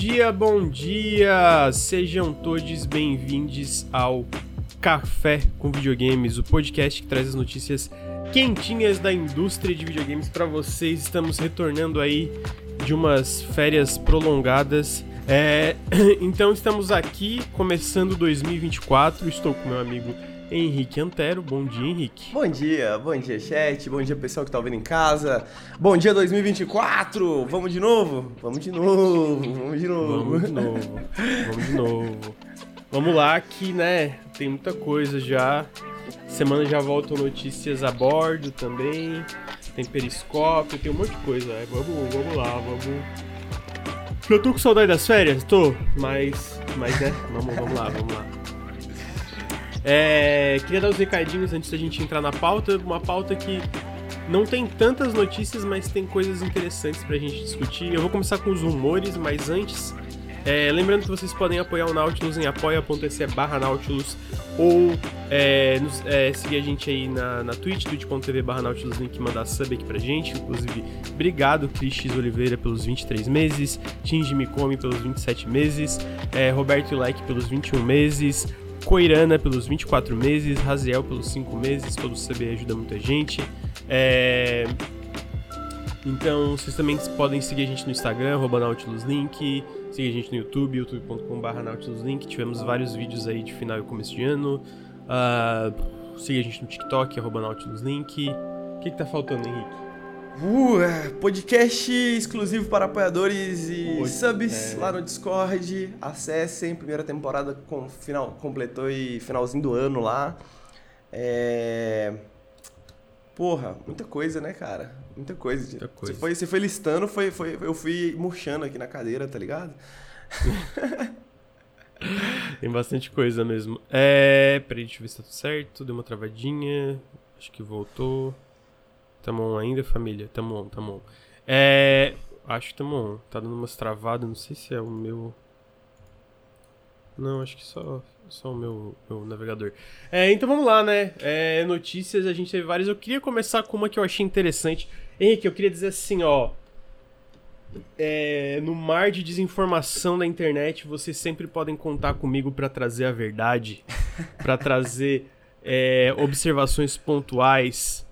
dia, bom dia! Sejam todos bem-vindos ao Café com Videogames, o podcast que traz as notícias quentinhas da indústria de videogames para vocês. Estamos retornando aí de umas férias prolongadas. É, então estamos aqui começando 2024. Estou com meu amigo Henrique Antero. Bom dia, Henrique. Bom dia, bom dia, chat. Bom dia, pessoal que tá ouvindo em casa. Bom dia, 2024. Vamos de novo? Vamos de novo, vamos de novo. Vamos de novo. Vamos de novo. Vamos lá que, né, tem muita coisa já. Semana já voltam notícias a bordo também. Tem periscópio, tem um monte de coisa. Né? Vamos, vamos lá, vamos. Já tô com saudade das férias? Tô, mas. Mas né, vamos, vamos lá, vamos lá. É, queria dar os recadinhos antes da gente entrar na pauta. Uma pauta que não tem tantas notícias, mas tem coisas interessantes pra gente discutir. Eu vou começar com os rumores, mas antes. É, lembrando que vocês podem apoiar o Nautilus em apoia.se barra Nautilus ou é, nos, é, seguir a gente aí na, na Twitch, twitch.tv barra Nautilus Link, mandar sub aqui pra gente. Inclusive, obrigado Cris Oliveira pelos 23 meses, Tinge Me Come pelos 27 meses, é, Roberto Like pelos 21 meses, Coirana pelos 24 meses, Raziel pelos 5 meses, todo o CB ajuda muita gente. É... Então, vocês também podem seguir a gente no Instagram, NautilusLink, seguir a gente no YouTube, youtube.com.br NautilusLink. Tivemos vários vídeos aí de final e começo de ano. Uh, siga a gente no TikTok, NautilusLink. O que, que tá faltando, Henrique? Uh, é, podcast exclusivo para apoiadores e Pod... subs é. lá no Discord. Acessem, primeira temporada com final, completou e finalzinho do ano lá. É... Porra, muita coisa, né, cara? Muita coisa. Muita coisa. Você, foi, você foi listando, foi, foi, eu fui murchando aqui na cadeira, tá ligado? Tem bastante coisa mesmo. É. Peraí, deixa eu ver se tá tudo certo. Deu uma travadinha. Acho que voltou. Tamo on ainda, família? Tamo on, tamo on. É. Acho que tamo on. Tá dando umas travadas, não sei se é o meu. Não, acho que só, só o meu, meu navegador. É, então vamos lá, né? É, notícias, a gente teve várias. Eu queria começar com uma que eu achei interessante. Henrique, eu queria dizer assim, ó. É, no mar de desinformação da internet, vocês sempre podem contar comigo para trazer a verdade, para trazer é, observações pontuais,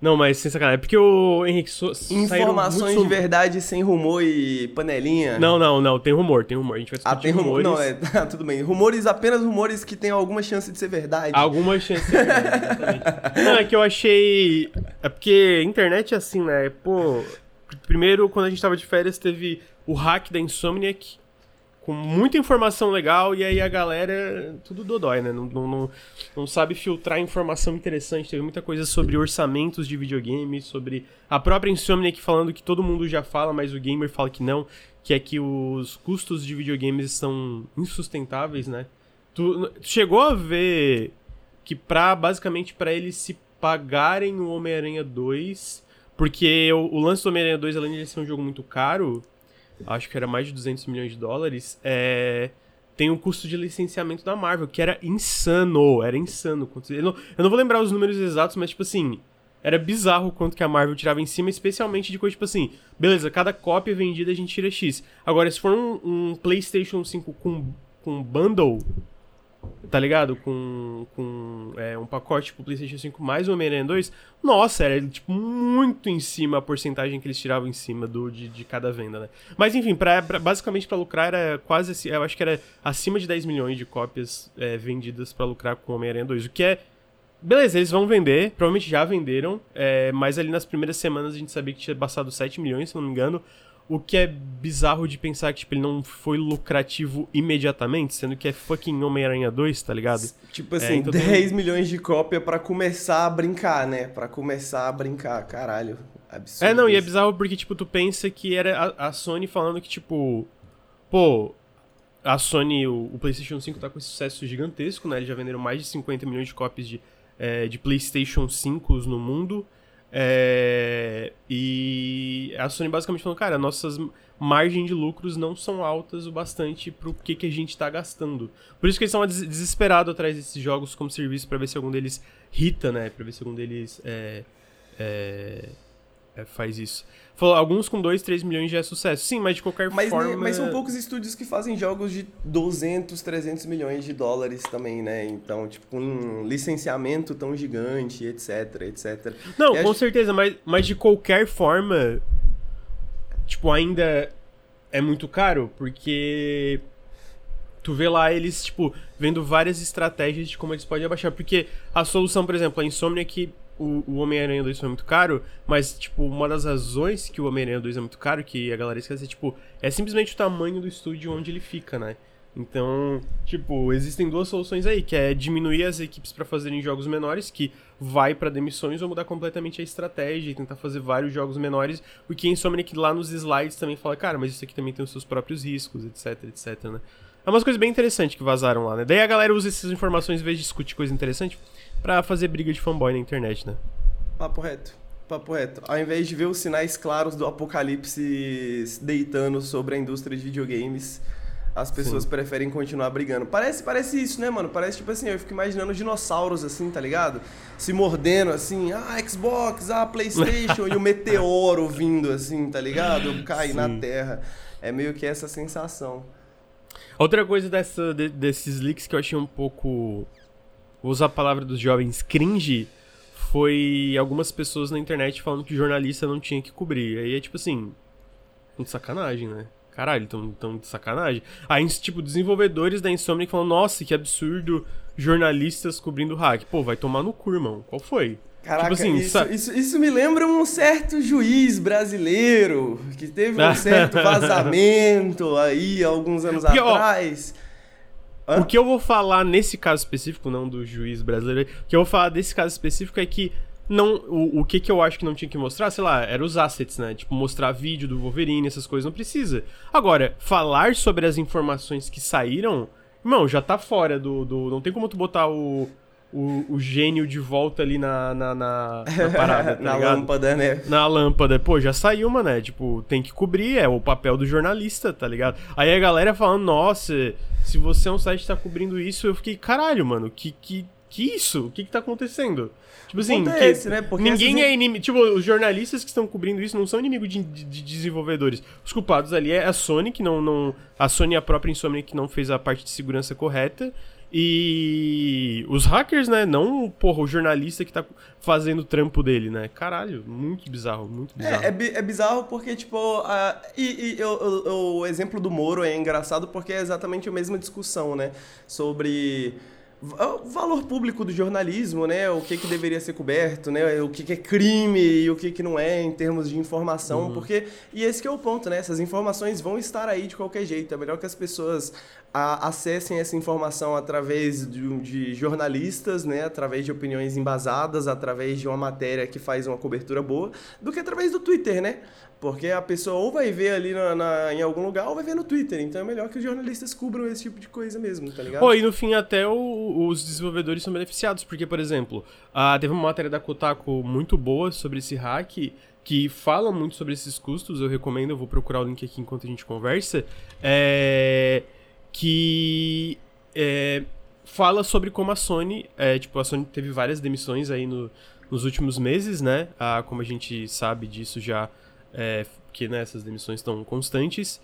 não, mas sem sacanagem. É porque o Henrique. So, Informações de verdade sem rumor e panelinha. Não, não, não. Tem rumor, tem rumor. A gente vai discutir ah, tem rumores. Não, é, tá, tudo bem. Rumores, apenas rumores que tem alguma chance de ser verdade. Alguma chance de ser verdade, exatamente. não, é que eu achei. É porque internet é assim, né? Pô. Primeiro, quando a gente tava de férias, teve o hack da Insomniac com muita informação legal e aí a galera, tudo dodói, né? Não, não, não, sabe filtrar informação interessante. Teve muita coisa sobre orçamentos de videogame, sobre a própria Insomniac falando que todo mundo já fala, mas o gamer fala que não, que é que os custos de videogames são insustentáveis, né? Tu, chegou a ver que pra, basicamente, para eles se pagarem o Homem-Aranha 2, porque o, o lance do Homem-Aranha 2, além de ser um jogo muito caro acho que era mais de 200 milhões de dólares, é, tem um custo de licenciamento da Marvel, que era insano, era insano. Eu não, eu não vou lembrar os números exatos, mas tipo assim, era bizarro o quanto que a Marvel tirava em cima, especialmente de coisa tipo assim, beleza, cada cópia vendida a gente tira X. Agora, se for um, um PlayStation 5 com, com bundle, tá ligado? Com, com é, um pacote pro PlayStation 5 mais Homem-Aranha 2, nossa, era tipo muito em cima a porcentagem que eles tiravam em cima do, de, de cada venda, né? Mas enfim, pra, pra basicamente para lucrar era quase, eu acho que era acima de 10 milhões de cópias é, vendidas para lucrar com o Homem-Aranha 2, o que é. Beleza, eles vão vender, provavelmente já venderam, é, mas ali nas primeiras semanas a gente sabia que tinha passado 7 milhões, se não me engano. O que é bizarro de pensar que, tipo, ele não foi lucrativo imediatamente, sendo que é fucking Homem-Aranha 2, tá ligado? Tipo assim, é, então 10 tem... milhões de cópia para começar a brincar, né? para começar a brincar, caralho. Absurdo. É, não, e é bizarro porque, tipo, tu pensa que era a, a Sony falando que, tipo, pô, a Sony, o, o, PlayStation 5 tá com esse sucesso gigantesco, né? Eles já venderam mais de 50 milhões de cópias de, é, de PlayStation 5 no mundo. É, e a Sony basicamente falou, cara, nossas margens de lucros não são altas o bastante pro que, que a gente tá gastando. Por isso que eles estão desesperados atrás desses jogos como serviço para ver se algum deles hita, né? Pra ver se algum deles é, é, é, faz isso. Falou, alguns com 2, 3 milhões já é sucesso. Sim, mas de qualquer mas, forma. Mas são poucos estúdios que fazem jogos de 200, 300 milhões de dólares também, né? Então, tipo, com um licenciamento tão gigante, etc, etc. Não, E com acho- certeza, mas, mas de qualquer forma, tipo, ainda é muito caro, porque tu vê lá eles, tipo, vendo várias estratégias de como eles podem abaixar. Porque a solução, por exemplo, a Insomnia que o, o Homem-Aranha 2 foi muito caro, mas, tipo, uma das razões que o Homem-Aranha 2 é muito caro, que a galera esquece, é, tipo, é simplesmente o tamanho do estúdio onde ele fica, né? Então, tipo, existem duas soluções aí, que é diminuir as equipes pra fazerem jogos menores, que vai pra demissões, ou mudar completamente a estratégia e tentar fazer vários jogos menores, o que Insomniac lá nos slides também fala, cara, mas isso aqui também tem os seus próprios riscos, etc, etc, né? É umas coisas bem interessantes que vazaram lá, né? Daí a galera usa essas informações, em vez de discutir coisa interessante, pra fazer briga de fanboy na internet, né? Papo reto. Papo reto. Ao invés de ver os sinais claros do apocalipse se deitando sobre a indústria de videogames, as pessoas preferem continuar brigando. Parece, parece isso, né, mano? Parece tipo assim, eu fico imaginando dinossauros assim, tá ligado? Se mordendo assim, ah, Xbox, ah, PlayStation e o meteoro vindo assim, tá ligado? Cai na Sim. terra. É meio que essa sensação. Outra coisa dessa, de- desses leaks que eu achei um pouco. Vou usar a palavra dos jovens cringe. Foi algumas pessoas na internet falando que jornalista não tinha que cobrir. Aí é tipo assim. de sacanagem, né? Caralho, tão, tão de sacanagem. Aí, tipo, desenvolvedores da Insomniac falam: Nossa, que absurdo jornalistas cobrindo hack. Pô, vai tomar no cu, irmão. Qual foi? Caraca, Tipo assim, isso, isso, isso me lembra um certo juiz brasileiro que teve um certo vazamento aí alguns anos Porque, ó, atrás. Hã? O que eu vou falar nesse caso específico, não do juiz brasileiro, o que eu vou falar desse caso específico é que não, o, o que que eu acho que não tinha que mostrar, sei lá, era os assets, né? Tipo, mostrar vídeo do Wolverine, essas coisas, não precisa. Agora, falar sobre as informações que saíram, irmão, já tá fora do. do não tem como tu botar o, o, o gênio de volta ali na, na, na, na parada, tá Na ligado? lâmpada, né? na lâmpada. Pô, já saiu, mané. Tipo, tem que cobrir, é o papel do jornalista, tá ligado? Aí a galera falando, nossa, se você é um site que tá cobrindo isso, eu fiquei, caralho, mano, que, que, que isso? O que que tá acontecendo? Tipo assim, é esse, né? Porque ninguém essas- é inimigo. Tipo, os jornalistas que estão cobrindo isso não são inimigos de, de- de desenvolvedores. Os culpados ali é a Sony, que não. não a Sony, a própria Insomnia, que não fez a parte de segurança correta. E os hackers, né? Não, porra, o jornalista que tá fazendo o trampo dele, né? Caralho, muito bizarro, muito bizarro. É, é, é bizarro porque, tipo, a- e, e eu- eu- o exemplo do Moro é engraçado porque é exatamente a mesma discussão, né? Sobre o valor público do jornalismo, né? O que, que deveria ser coberto, né? O que, que é crime e o que, que não é em termos de informação, porque... E esse que é o ponto, né? Essas informações vão estar aí de qualquer jeito. É melhor que as pessoas a- acessem essa informação através de, de jornalistas, né? Através de opiniões embasadas, através de uma matéria que faz uma cobertura boa, do que através do Twitter, né? Porque a pessoa ou vai ver ali na, na- em algum lugar ou vai ver no Twitter. Então é melhor que os jornalistas cubram esse tipo de coisa mesmo, tá ligado? Pô, e no fim até o- os desenvolvedores são beneficiados, porque, por exemplo, ah, teve uma matéria da Kotaku muito boa sobre esse hack, que fala muito sobre esses custos, eu recomendo, eu vou procurar o link aqui enquanto a gente conversa, é, que é, fala sobre como a Sony, é, tipo, a Sony teve várias demissões aí no- nos últimos meses, né, ah, como a gente sabe disso já, é, que né, essas demissões estão constantes,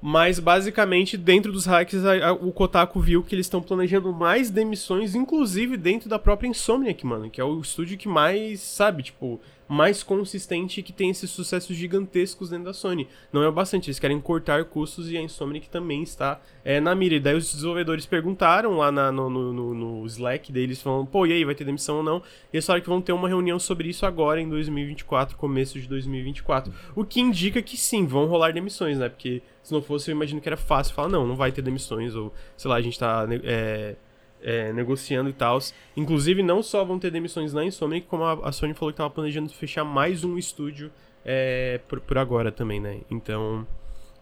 mas basicamente, dentro dos hacks, a- a- o Kotaku viu que eles estão planejando mais demissões, inclusive dentro da própria Insomniac, mano, que é o estúdio que mais, sabe, tipo, mais consistente e que tem esses sucessos gigantescos dentro da Sony. Não é o bastante, eles querem cortar custos e a Insomniac também está é, na mira. E daí os desenvolvedores perguntaram lá na- no, no- no- Slack deles, falando, pô, e aí, vai ter demissão ou não? E eles falaram que vão ter uma reunião sobre isso agora em 2024, começo de 2024. O que indica que sim, vão rolar demissões, né? Porque se não fosse, eu imagino que era fácil falar, não, não vai ter demissões, ou sei lá, a gente tá ne- é, é, negociando e tal. Inclusive, não só vão ter demissões na Insomniac, como a, a Sony falou que tava planejando fechar mais um estúdio é, por, por agora também, né? Então,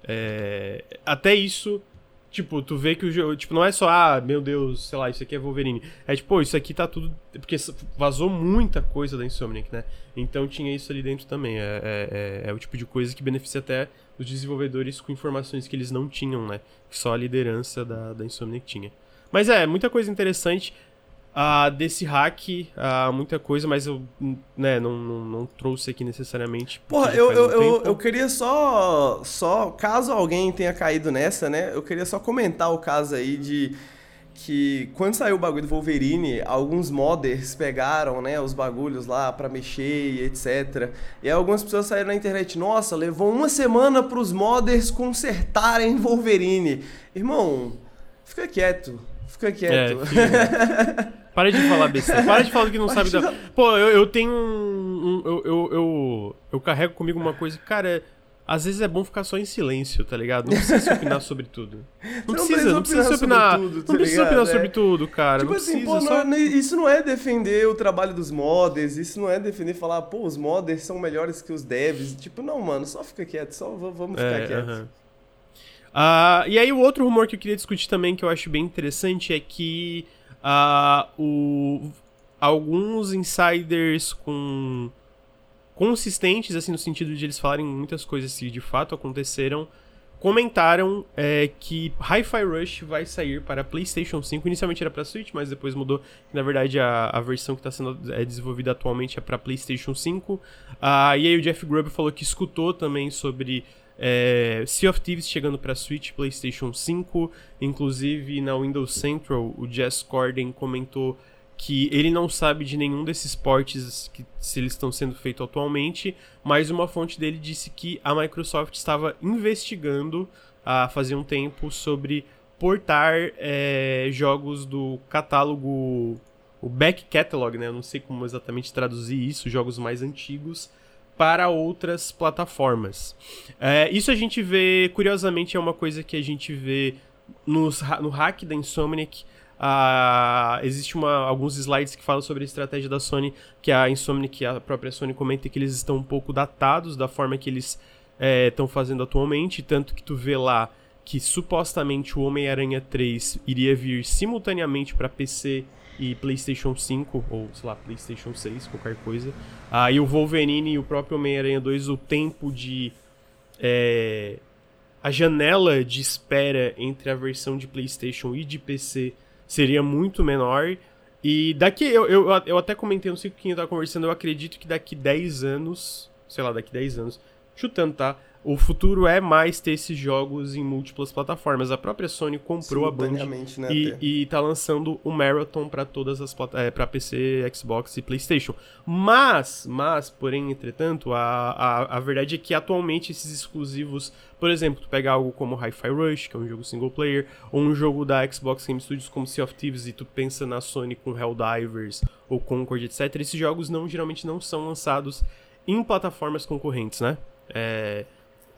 é, até isso, tipo, tu vê que o jogo, tipo, não é só, ah, meu Deus, sei lá, isso aqui é Wolverine. É tipo, isso aqui tá tudo, porque vazou muita coisa da Insomniac, né? Então tinha isso ali dentro também. É, é, é- é o tipo de coisa que beneficia até os desenvolvedores com informações que eles não tinham, né? Que só a liderança da, da Insomniac tinha. Mas é, muita coisa interessante. uh, desse hack, uh, muita coisa, mas eu né, não, não, não trouxe aqui necessariamente. Porra, eu, eu, um eu, eu, queria só, só, caso alguém tenha caído nessa, né, eu queria só comentar o caso aí de que quando saiu o bagulho do Wolverine, alguns modders pegaram, né, os bagulhos lá para mexer e etc. E aí algumas pessoas saíram na internet, nossa, levou uma semana pros modders consertarem Wolverine. Irmão, fica quieto, fica quieto. É, Para de falar besteira. Para de falar que não sabe da. Pô, eu, eu tenho um. um eu, eu, eu, eu, carrego comigo uma coisa. Cara, às vezes é bom ficar só em silêncio, tá ligado? Não precisa opinar sobre tudo. Não, não precisa, não precisa opinar. Sobre tudo, tá não precisa opinar sobre é. tudo, cara. Tipo não assim, precisa, pô, só... não, é, isso não é defender o trabalho dos modders, isso não é defender falar, pô, os modders são melhores que os devs. Tipo, não, mano, só fica quieto, só vamos ficar é, quieto. Uh -huh. Uh, e aí o outro rumor que eu queria discutir também, que eu acho bem interessante, é que uh, o, alguns insiders com consistentes, assim, no sentido de eles falarem muitas coisas que de fato aconteceram, comentaram é, que Hi-Fi Rush vai sair para PlayStation 5. Inicialmente era para Switch, mas depois mudou. Na verdade, a, a versão que está sendo é, desenvolvida atualmente é para PlayStation 5. Ah, e aí o Jeff Grubb falou que escutou também sobre é, sea of Thieves chegando para Switch, PlayStation 5. Inclusive na Windows Central, o Jess Corden comentou que ele não sabe de nenhum desses portes que se eles estão sendo feitos atualmente, mas uma fonte dele disse que a Microsoft estava investigando há fazer um tempo sobre portar é, jogos do catálogo, o back catalog, né? Eu não sei como exatamente traduzir isso, jogos mais antigos para outras plataformas. É, isso a gente vê, curiosamente, é uma coisa que a gente vê nos, no hack da Insomniac Uh, existe uma, alguns slides que falam sobre a estratégia da Sony, que a Insomniac, a própria Sony comenta que eles estão um pouco datados da forma que eles estão é, fazendo atualmente, tanto que tu vê lá que supostamente o Homem-Aranha 3 iria vir simultaneamente para PC e PlayStation 5, ou sei lá, PlayStation 6, qualquer coisa. Aí uh, o Wolverine e o próprio Homem-Aranha 2, o tempo de. É, a janela de espera entre a versão de PlayStation e de PC seria muito menor. E daqui, eu, eu, eu até comentei, não sei com quem eu tava conversando, eu acredito que daqui 10 anos, sei lá, daqui 10 anos, chutando, tá? O futuro é mais ter esses jogos em múltiplas plataformas. A própria Sony comprou a Band né, e, e tá lançando o Marathon para todas as é, para PC, Xbox e PlayStation. Mas, mas, porém, entretanto, a, a, a verdade é que atualmente esses exclusivos, por exemplo, tu pega algo como Hi-Fi Rush, que é um jogo single player, ou um jogo da Xbox Game Studios como Sea of Thieves e tu pensa na Sony com Helldivers ou Concord, etc. Esses jogos não geralmente não são lançados em plataformas concorrentes, né? É,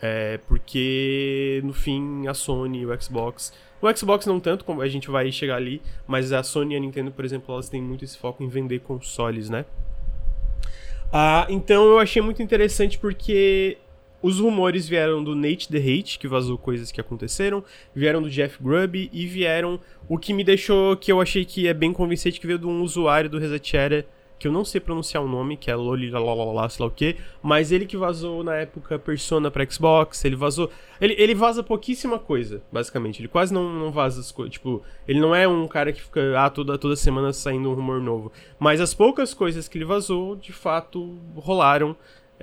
é, porque, no fim, a Sony e o Xbox. O Xbox não tanto, como a gente vai chegar ali, mas a Sony e a Nintendo, por exemplo, elas têm muito esse foco em vender consoles, né? Ah, então eu achei muito interessante porque os rumores vieram do Nate The Hate, que vazou coisas que aconteceram, vieram do Jeff Grubb e vieram o que me deixou, que eu achei que é bem convincente, que veio de um usuário do Resetera que eu não sei pronunciar o nome, que é Lolilalala, sei lá o que, mas ele que vazou na época Persona pra Xbox, ele vazou. Ele, ele vaza pouquíssima coisa, basicamente. Ele quase não, não vaza as coisas. Tipo, ele não é um cara que fica ah, toda, toda semana saindo um rumor novo. Mas as poucas coisas que ele vazou, de fato, rolaram.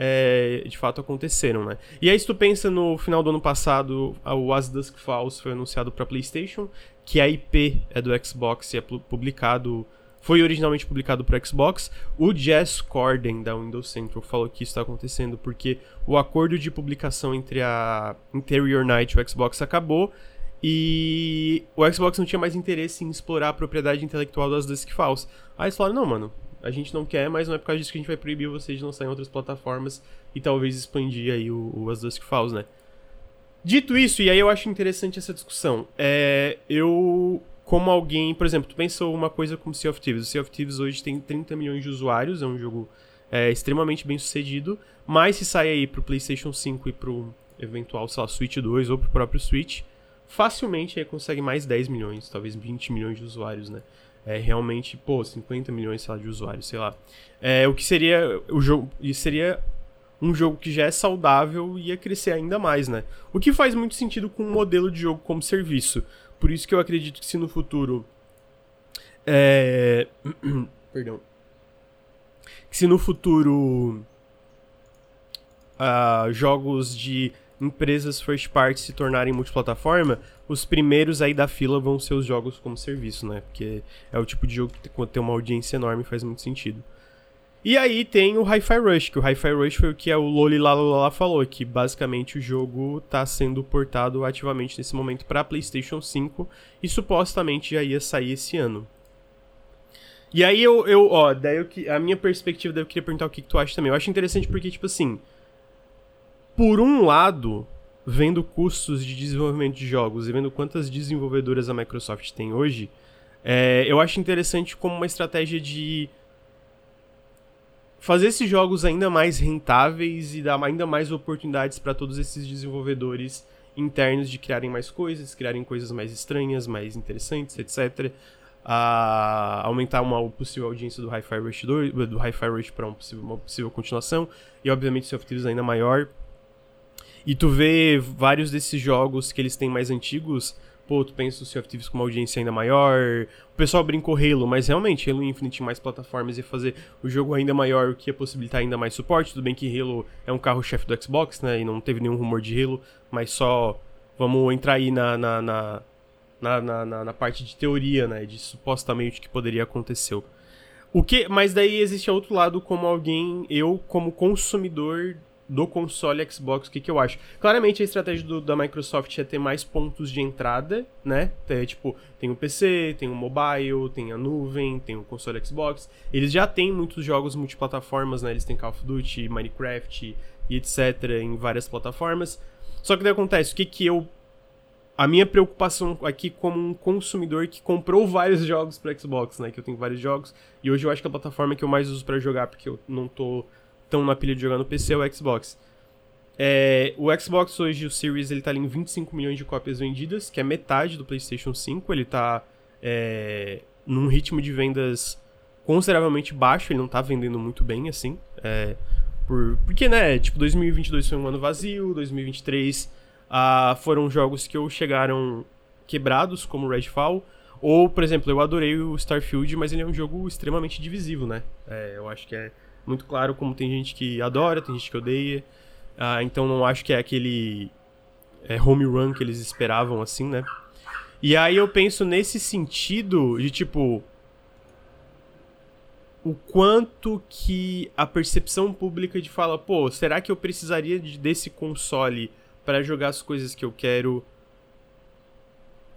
É, de fato aconteceram, né? E aí, se tu pensa no final do ano passado, o As Dusk Falls foi anunciado para PlayStation, que a IP é do Xbox e é publicado foi originalmente publicado para Xbox. O Jess Corden da Windows Central falou que isso está acontecendo porque o acordo de publicação entre a Interior Night e o Xbox acabou e o Xbox não tinha mais interesse em explorar a propriedade intelectual das Dusk Falls. Aí eles falaram: não, mano, a gente não quer, mas não é por causa disso que a gente vai proibir vocês de lançar em outras plataformas e talvez expandir aí o, o As Dusk Falls, né? Dito isso, e aí eu acho interessante essa discussão, é, eu como alguém, por exemplo, tu pensou uma coisa como Sea of Thieves. O Sea of Thieves hoje tem 30 milhões de usuários, é um jogo é, extremamente bem sucedido, mas se sair aí pro PlayStation 5 e pro eventual, sei lá, Switch 2 ou pro próprio Switch, facilmente aí consegue mais 10 milhões, talvez 20 milhões de usuários, né? É realmente, pô, 50 milhões, sei lá, de usuários, sei lá. É, o que seria o jogo, seria um jogo que já é saudável e ia crescer ainda mais, né? O que faz muito sentido com um modelo de jogo como serviço. Por isso que eu acredito que se no futuro É... Perdão. Que se no futuro uh, jogos de empresas first party se tornarem multiplataforma, os primeiros aí da fila vão ser os jogos como serviço, né? Porque é o tipo de jogo que tem uma audiência enorme faz muito sentido. E aí tem o Hi-Fi Rush, que o Hi-Fi Rush foi o que o Loli Lala falou, que basicamente o jogo está sendo portado ativamente nesse momento para PlayStation 5 e supostamente já ia sair esse ano. E aí eu, eu ó, daí eu, a minha perspectiva, daí eu queria perguntar o que, que tu acha também. Eu acho interessante porque, tipo assim, por um lado, vendo custos de desenvolvimento de jogos e vendo quantas desenvolvedoras a Microsoft tem hoje, é, eu acho interessante como uma estratégia de fazer esses jogos ainda mais rentáveis e dar ainda mais oportunidades para todos esses desenvolvedores internos de criarem mais coisas, criarem coisas mais estranhas, mais interessantes, etc. A aumentar uma possível audiência do Hi-Fi Rush 2, do Hi-Fi Rush para um uma possível continuação e obviamente of Thieves ainda maior. E tu vê vários desses jogos que eles têm mais antigos pô, tu pensa o Sea of Thieves com uma audiência ainda maior. O pessoal brincou Halo, mas realmente Halo Infinite em mais plataformas ia fazer o jogo ainda maior, o que ia possibilitar ainda mais suporte. Tudo bem que Halo é um carro-chefe do Xbox, né? E não teve nenhum rumor de Halo, mas só vamos entrar aí na, na, na, na, na, na parte de teoria, né? De supostamente o que poderia acontecer. O que, mas daí existe outro lado como alguém, eu como consumidor do console Xbox, o que, que eu acho? Claramente a estratégia do, da Microsoft é ter mais pontos de entrada, né? É, tipo, tem o PC, tem o mobile, tem a nuvem, tem o console Xbox. Eles já têm muitos jogos multiplataformas, né? Eles têm Call of Duty, Minecraft e etc. em várias plataformas. Só que daí acontece, o que que eu... A minha preocupação aqui como um consumidor que comprou vários jogos para Xbox, né? Que eu tenho vários jogos. E hoje eu acho que a plataforma que eu mais uso para jogar, porque eu não tô estão na pilha de jogar no PC é o Xbox. É, o Xbox hoje, o Series, ele tá ali em 25 milhões de cópias vendidas, que é metade do PlayStation 5. Ele tá é, num ritmo de vendas consideravelmente baixo, ele não tá vendendo muito bem, assim. É, por, porque, né, tipo, 2022 foi um ano vazio, 2023 ah, foram jogos que ou chegaram quebrados, como Redfall, ou, por exemplo, eu adorei o Starfield, mas ele é um jogo extremamente divisivo, né? É, eu acho que é muito claro como tem gente que adora, tem gente que odeia. Ah, então não acho que é aquele é, home run que eles esperavam, assim, né? E aí eu penso nesse sentido de tipo. O quanto que a percepção pública de fala, pô, será que eu precisaria de, desse console para jogar as coisas que eu quero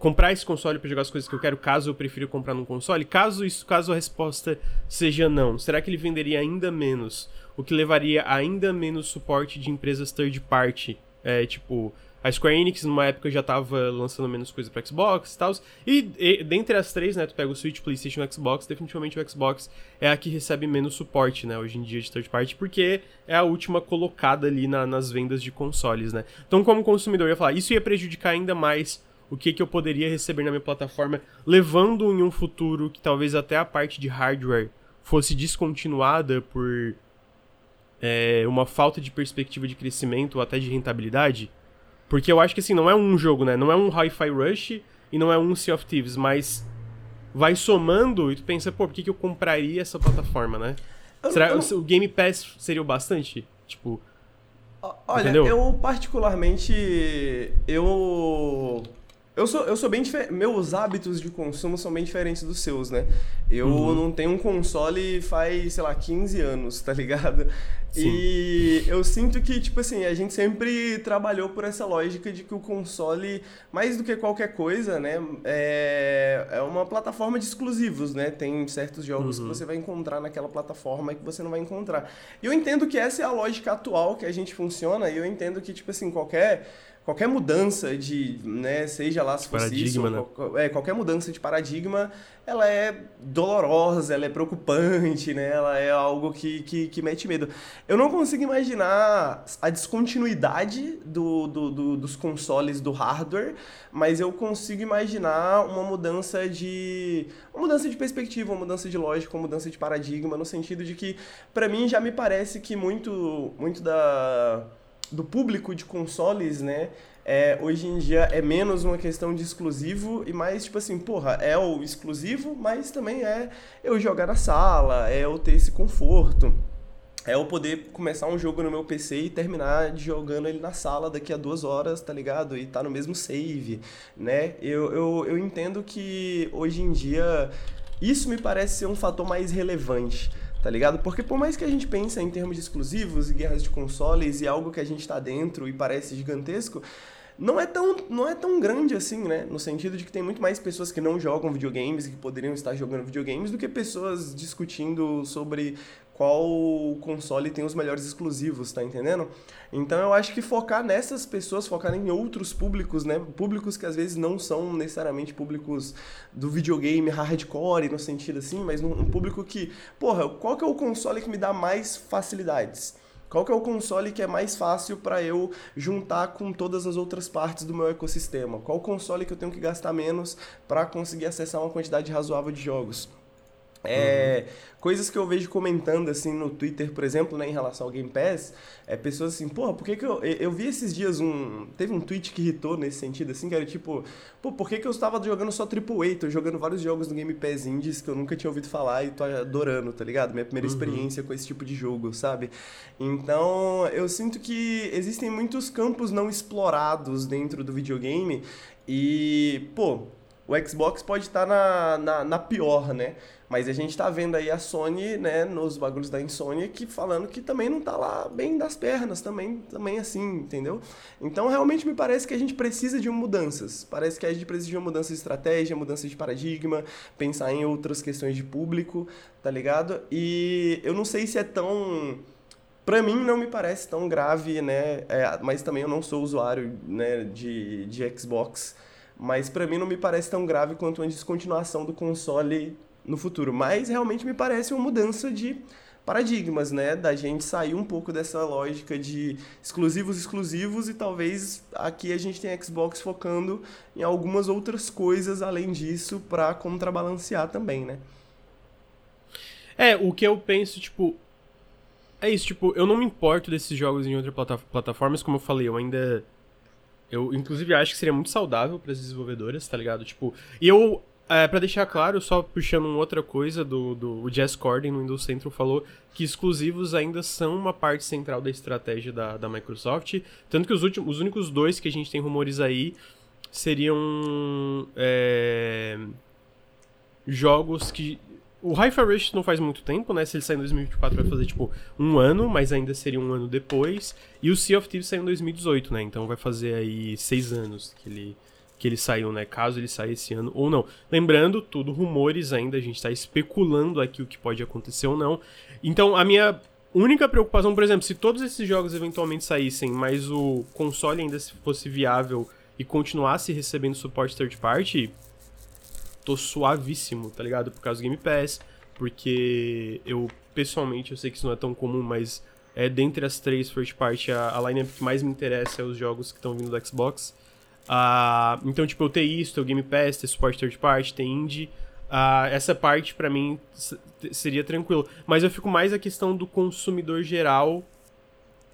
comprar esse console para jogar as coisas que eu quero, caso eu prefira comprar num console? Caso isso, caso a resposta seja não, será que ele venderia ainda menos? O que levaria a ainda menos suporte de empresas third party? É, tipo, a Square Enix numa época já tava lançando menos coisa para Xbox e tal. E, e dentre as três, né, tu pega o Switch, PlayStation e Xbox, definitivamente o Xbox é a que recebe menos suporte, né, hoje em dia de third party, porque é a última colocada ali na, nas vendas de consoles, né. Então, como consumidor, eu ia falar, isso ia prejudicar ainda mais o que, que eu poderia receber na minha plataforma, levando em um futuro que talvez até a parte de hardware fosse descontinuada por é, uma falta de perspectiva de crescimento ou até de rentabilidade. Porque eu acho que assim, não é um jogo, né? Não é um Hi-Fi Rush e não é um Sea of Thieves, mas vai somando e tu pensa, pô, por que, que eu compraria essa plataforma, né? Será que o Game Pass seria o bastante? Tipo. Olha, entendeu? eu particularmente. Eu eu sou, eu sou bem diferente. Meus hábitos de consumo são bem diferentes dos seus, né? Eu uhum. não tenho um console faz, sei lá, 15 anos, tá ligado? Sim. E eu sinto que, tipo assim, a gente sempre trabalhou por essa lógica de que o console, mais do que qualquer coisa, né, é, é uma plataforma de exclusivos, né? Tem certos jogos uhum. que você vai encontrar naquela plataforma que você não vai encontrar. E eu entendo que essa é a lógica atual que a gente funciona, e eu entendo que, tipo assim, qualquer qualquer mudança de, né, seja lá se fosse paradigma, isso, né? qual, é, qualquer mudança de paradigma, ela é dolorosa, ela é preocupante, né? Ela é algo que, que, que mete medo. Eu não consigo imaginar a descontinuidade do, do, do, dos consoles do hardware, mas eu consigo imaginar uma mudança de uma mudança de perspectiva, uma mudança de lógica, uma mudança de paradigma, no sentido de que para mim já me parece que muito muito da do público de consoles, né? É, hoje em dia é menos uma questão de exclusivo e mais tipo assim, porra, é o exclusivo, mas também é eu jogar na sala, é eu ter esse conforto é eu poder começar um jogo no meu PC e terminar jogando ele na sala daqui a duas horas, tá ligado? E tá no mesmo save, né? Eu, eu, eu entendo que hoje em dia isso me parece ser um fator mais relevante, tá ligado? Porque por mais que a gente pense em termos de exclusivos e guerras de consoles e algo que a gente tá dentro e parece gigantesco, não é tão, não é tão grande assim, né? No sentido de que tem muito mais pessoas que não jogam videogames e que poderiam estar jogando videogames do que pessoas discutindo sobre qual console tem os melhores exclusivos, tá entendendo? Então eu acho que focar nessas pessoas, focar em outros públicos, né? Públicos que às vezes não são necessariamente públicos do videogame hardcore, no sentido assim, mas um público que, porra, qual que é o console que me dá mais facilidades? Qual que é o console que é mais fácil para eu juntar com todas as outras partes do meu ecossistema? Qual console que eu tenho que gastar menos para conseguir acessar uma quantidade razoável de jogos? É, uhum. Coisas que eu vejo comentando assim no Twitter, por exemplo, né, em relação ao Game Pass, é pessoas assim, porra, por que, que eu. Eu vi esses dias um. Teve um tweet que irritou nesse sentido, assim, que era tipo, pô, por que, que eu estava jogando só AAA? Tô jogando vários jogos no Game Pass Indies que eu nunca tinha ouvido falar e tô adorando, tá ligado? Minha primeira uhum. experiência com esse tipo de jogo, sabe? Então, eu sinto que existem muitos campos não explorados dentro do videogame e, pô, o Xbox pode estar na, na, na pior, né? Mas a gente tá vendo aí a Sony, né, nos bagulhos da Insônia, que falando que também não tá lá bem das pernas, também, também assim, entendeu? Então realmente me parece que a gente precisa de mudanças. Parece que a gente precisa de uma mudança de estratégia, mudança de paradigma, pensar em outras questões de público, tá ligado? E eu não sei se é tão para mim não me parece tão grave, né? É, mas também eu não sou usuário né, de, de Xbox. Mas para mim não me parece tão grave quanto uma descontinuação do console no futuro. Mas realmente me parece uma mudança de paradigmas, né? Da gente sair um pouco dessa lógica de exclusivos exclusivos e talvez aqui a gente tenha Xbox focando em algumas outras coisas além disso para contrabalancear também, né? É, o que eu penso, tipo, é isso, tipo, eu não me importo desses jogos em outras plata plataformas, como eu falei, eu ainda eu inclusive acho que seria muito saudável para as desenvolvedoras, tá ligado? Tipo, e eu é, para deixar claro, só puxando uma outra coisa, do, do o Jess Corden no Windows Central falou que exclusivos ainda são uma parte central da estratégia da, da Microsoft. Tanto que os, últimos, os únicos dois que a gente tem rumores aí seriam é, jogos que. O Hi-Fi Rush não faz muito tempo, né? Se ele sair em 2024 vai fazer tipo um ano, mas ainda seria um ano depois. E o Sea of Thieves saiu em 2018, né? Então vai fazer aí seis anos que ele que ele saiu, né? Caso ele saia esse ano ou não. Lembrando, tudo rumores ainda, a gente está especulando aqui o que pode acontecer ou não. Então, a minha única preocupação, por exemplo, se todos esses jogos eventualmente saíssem, mas o console ainda fosse viável e continuasse recebendo suporte third party, tô suavíssimo, tá ligado? Por causa do Game Pass, porque eu pessoalmente, eu sei que isso não é tão comum, mas é dentre as três first party a, a lineup que mais me interessa é os jogos que estão vindo do Xbox. Uh, então, tipo, eu ter isso, ter o Game Pass, ter suporte third party, ter indie. Uh, essa parte para mim seria tranquilo. Mas eu fico mais a questão do consumidor geral.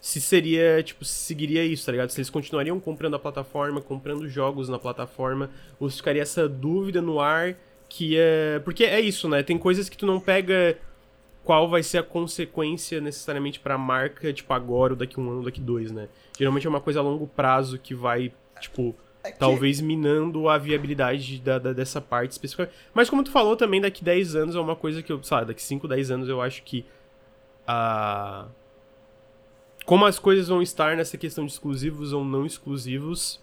Se seria, tipo, se seguiria isso, tá ligado? Se eles continuariam comprando a plataforma, comprando jogos na plataforma, ou se ficaria essa dúvida no ar que é. Porque é isso, né? Tem coisas que tu não pega qual vai ser a consequência necessariamente pra marca, tipo, agora, ou daqui um ano, ou daqui dois, né? Geralmente é uma coisa a longo prazo que vai Tipo, é que... talvez minando a viabilidade da, da, dessa parte específica. Mas como tu falou também, daqui 10 anos é uma coisa que eu, sabe, daqui 5, 10 anos eu acho que a. Como as coisas vão estar nessa questão de exclusivos ou não exclusivos,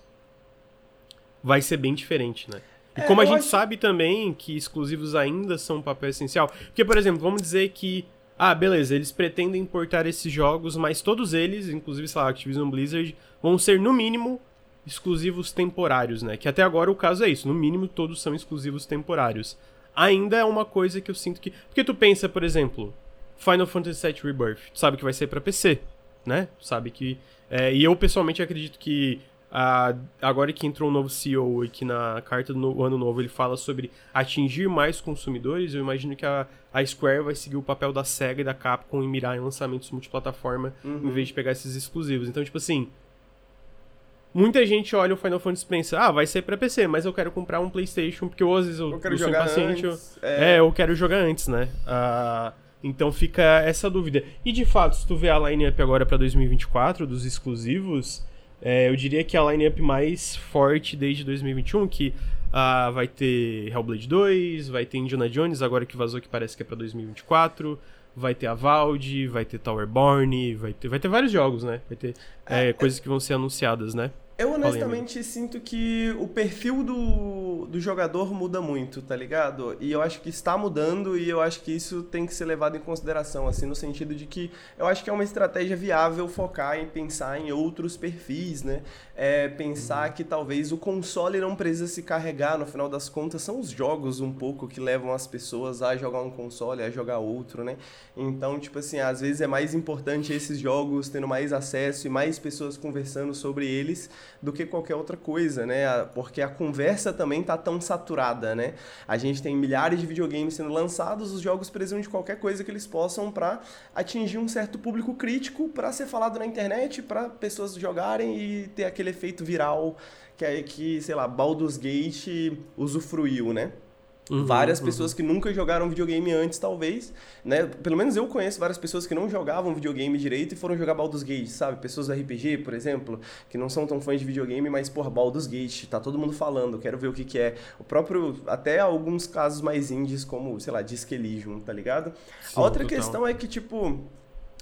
vai ser bem diferente, né? E é, como a gente acho... sabe também que exclusivos ainda são um papel essencial. Porque, por exemplo, vamos dizer que. Ah, beleza, eles pretendem importar esses jogos, mas todos eles, inclusive, sei lá, Activision Blizzard, vão ser no mínimo exclusivos temporários, né? Que até agora o caso é isso, no mínimo todos são exclusivos temporários. Ainda é uma coisa que eu sinto que. Porque tu pensa, por exemplo, Final Fantasy VII Rebirth, tu sabe que vai ser para PC, né? Tu sabe que. É, e eu pessoalmente acredito que agora que entrou um novo CEO e que na carta do no ano novo ele fala sobre atingir mais consumidores, eu imagino que a, a Square vai seguir o papel da SEGA e da Capcom em mirar em lançamentos multiplataforma uhum. em vez de pegar esses exclusivos. Então, tipo assim, muita gente olha o Final Fantasy e pensa, ah, vai ser pra PC, mas eu quero comprar um PlayStation porque às vezes eu, eu quero jogar impaciente. Antes, eu, é... é... eu quero jogar antes, né? Uh, então fica essa dúvida. E de fato, se tu vê a line-up agora pra 2024 dos exclusivos é, eu diria que a line-up mais forte desde 2021, que uh, vai ter Hellblade 2, vai ter Indiana Jones, agora que vazou que parece que é pra 2024, vai ter a Valde, vai ter Towerborn, vai ter, vai ter vários jogos, né? Vai ter é, é, coisas que vão ser anunciadas, né? Eu honestamente sinto que o perfil do, do jogador muda muito, tá ligado? E eu acho que está mudando e eu acho que isso tem que ser levado em consideração, assim, no sentido de que eu acho que é uma estratégia viável focar em pensar em outros perfis, né? É pensar que talvez o console não precisa se carregar, no final das contas, são os jogos um pouco que levam as pessoas a jogar um console, a jogar outro, né? Então, tipo assim, às vezes é mais importante esses jogos tendo mais acesso e mais pessoas conversando sobre eles do que qualquer outra coisa, né? Porque a conversa também tá tão saturada, né? A gente tem milhares de videogames sendo lançados, os jogos precisam de qualquer coisa que eles possam para atingir um certo público crítico, para ser falado na internet, para pessoas jogarem e ter aquele efeito viral que é que, sei lá, Baldur's Gate usufruiu, né? Uhum, várias uhum. pessoas que nunca jogaram videogame antes, talvez, né? Pelo menos eu conheço várias pessoas que não jogavam videogame direito e foram jogar Baldur's Gate, sabe? Pessoas do RPG, por exemplo, que não são tão fãs de videogame, mas, porra, Baldur's Gate, tá todo mundo falando, quero ver o que que é. O próprio, até alguns casos mais indies, como, sei lá, Disc Elysium, tá ligado? Sim, A outra total. questão é que, tipo,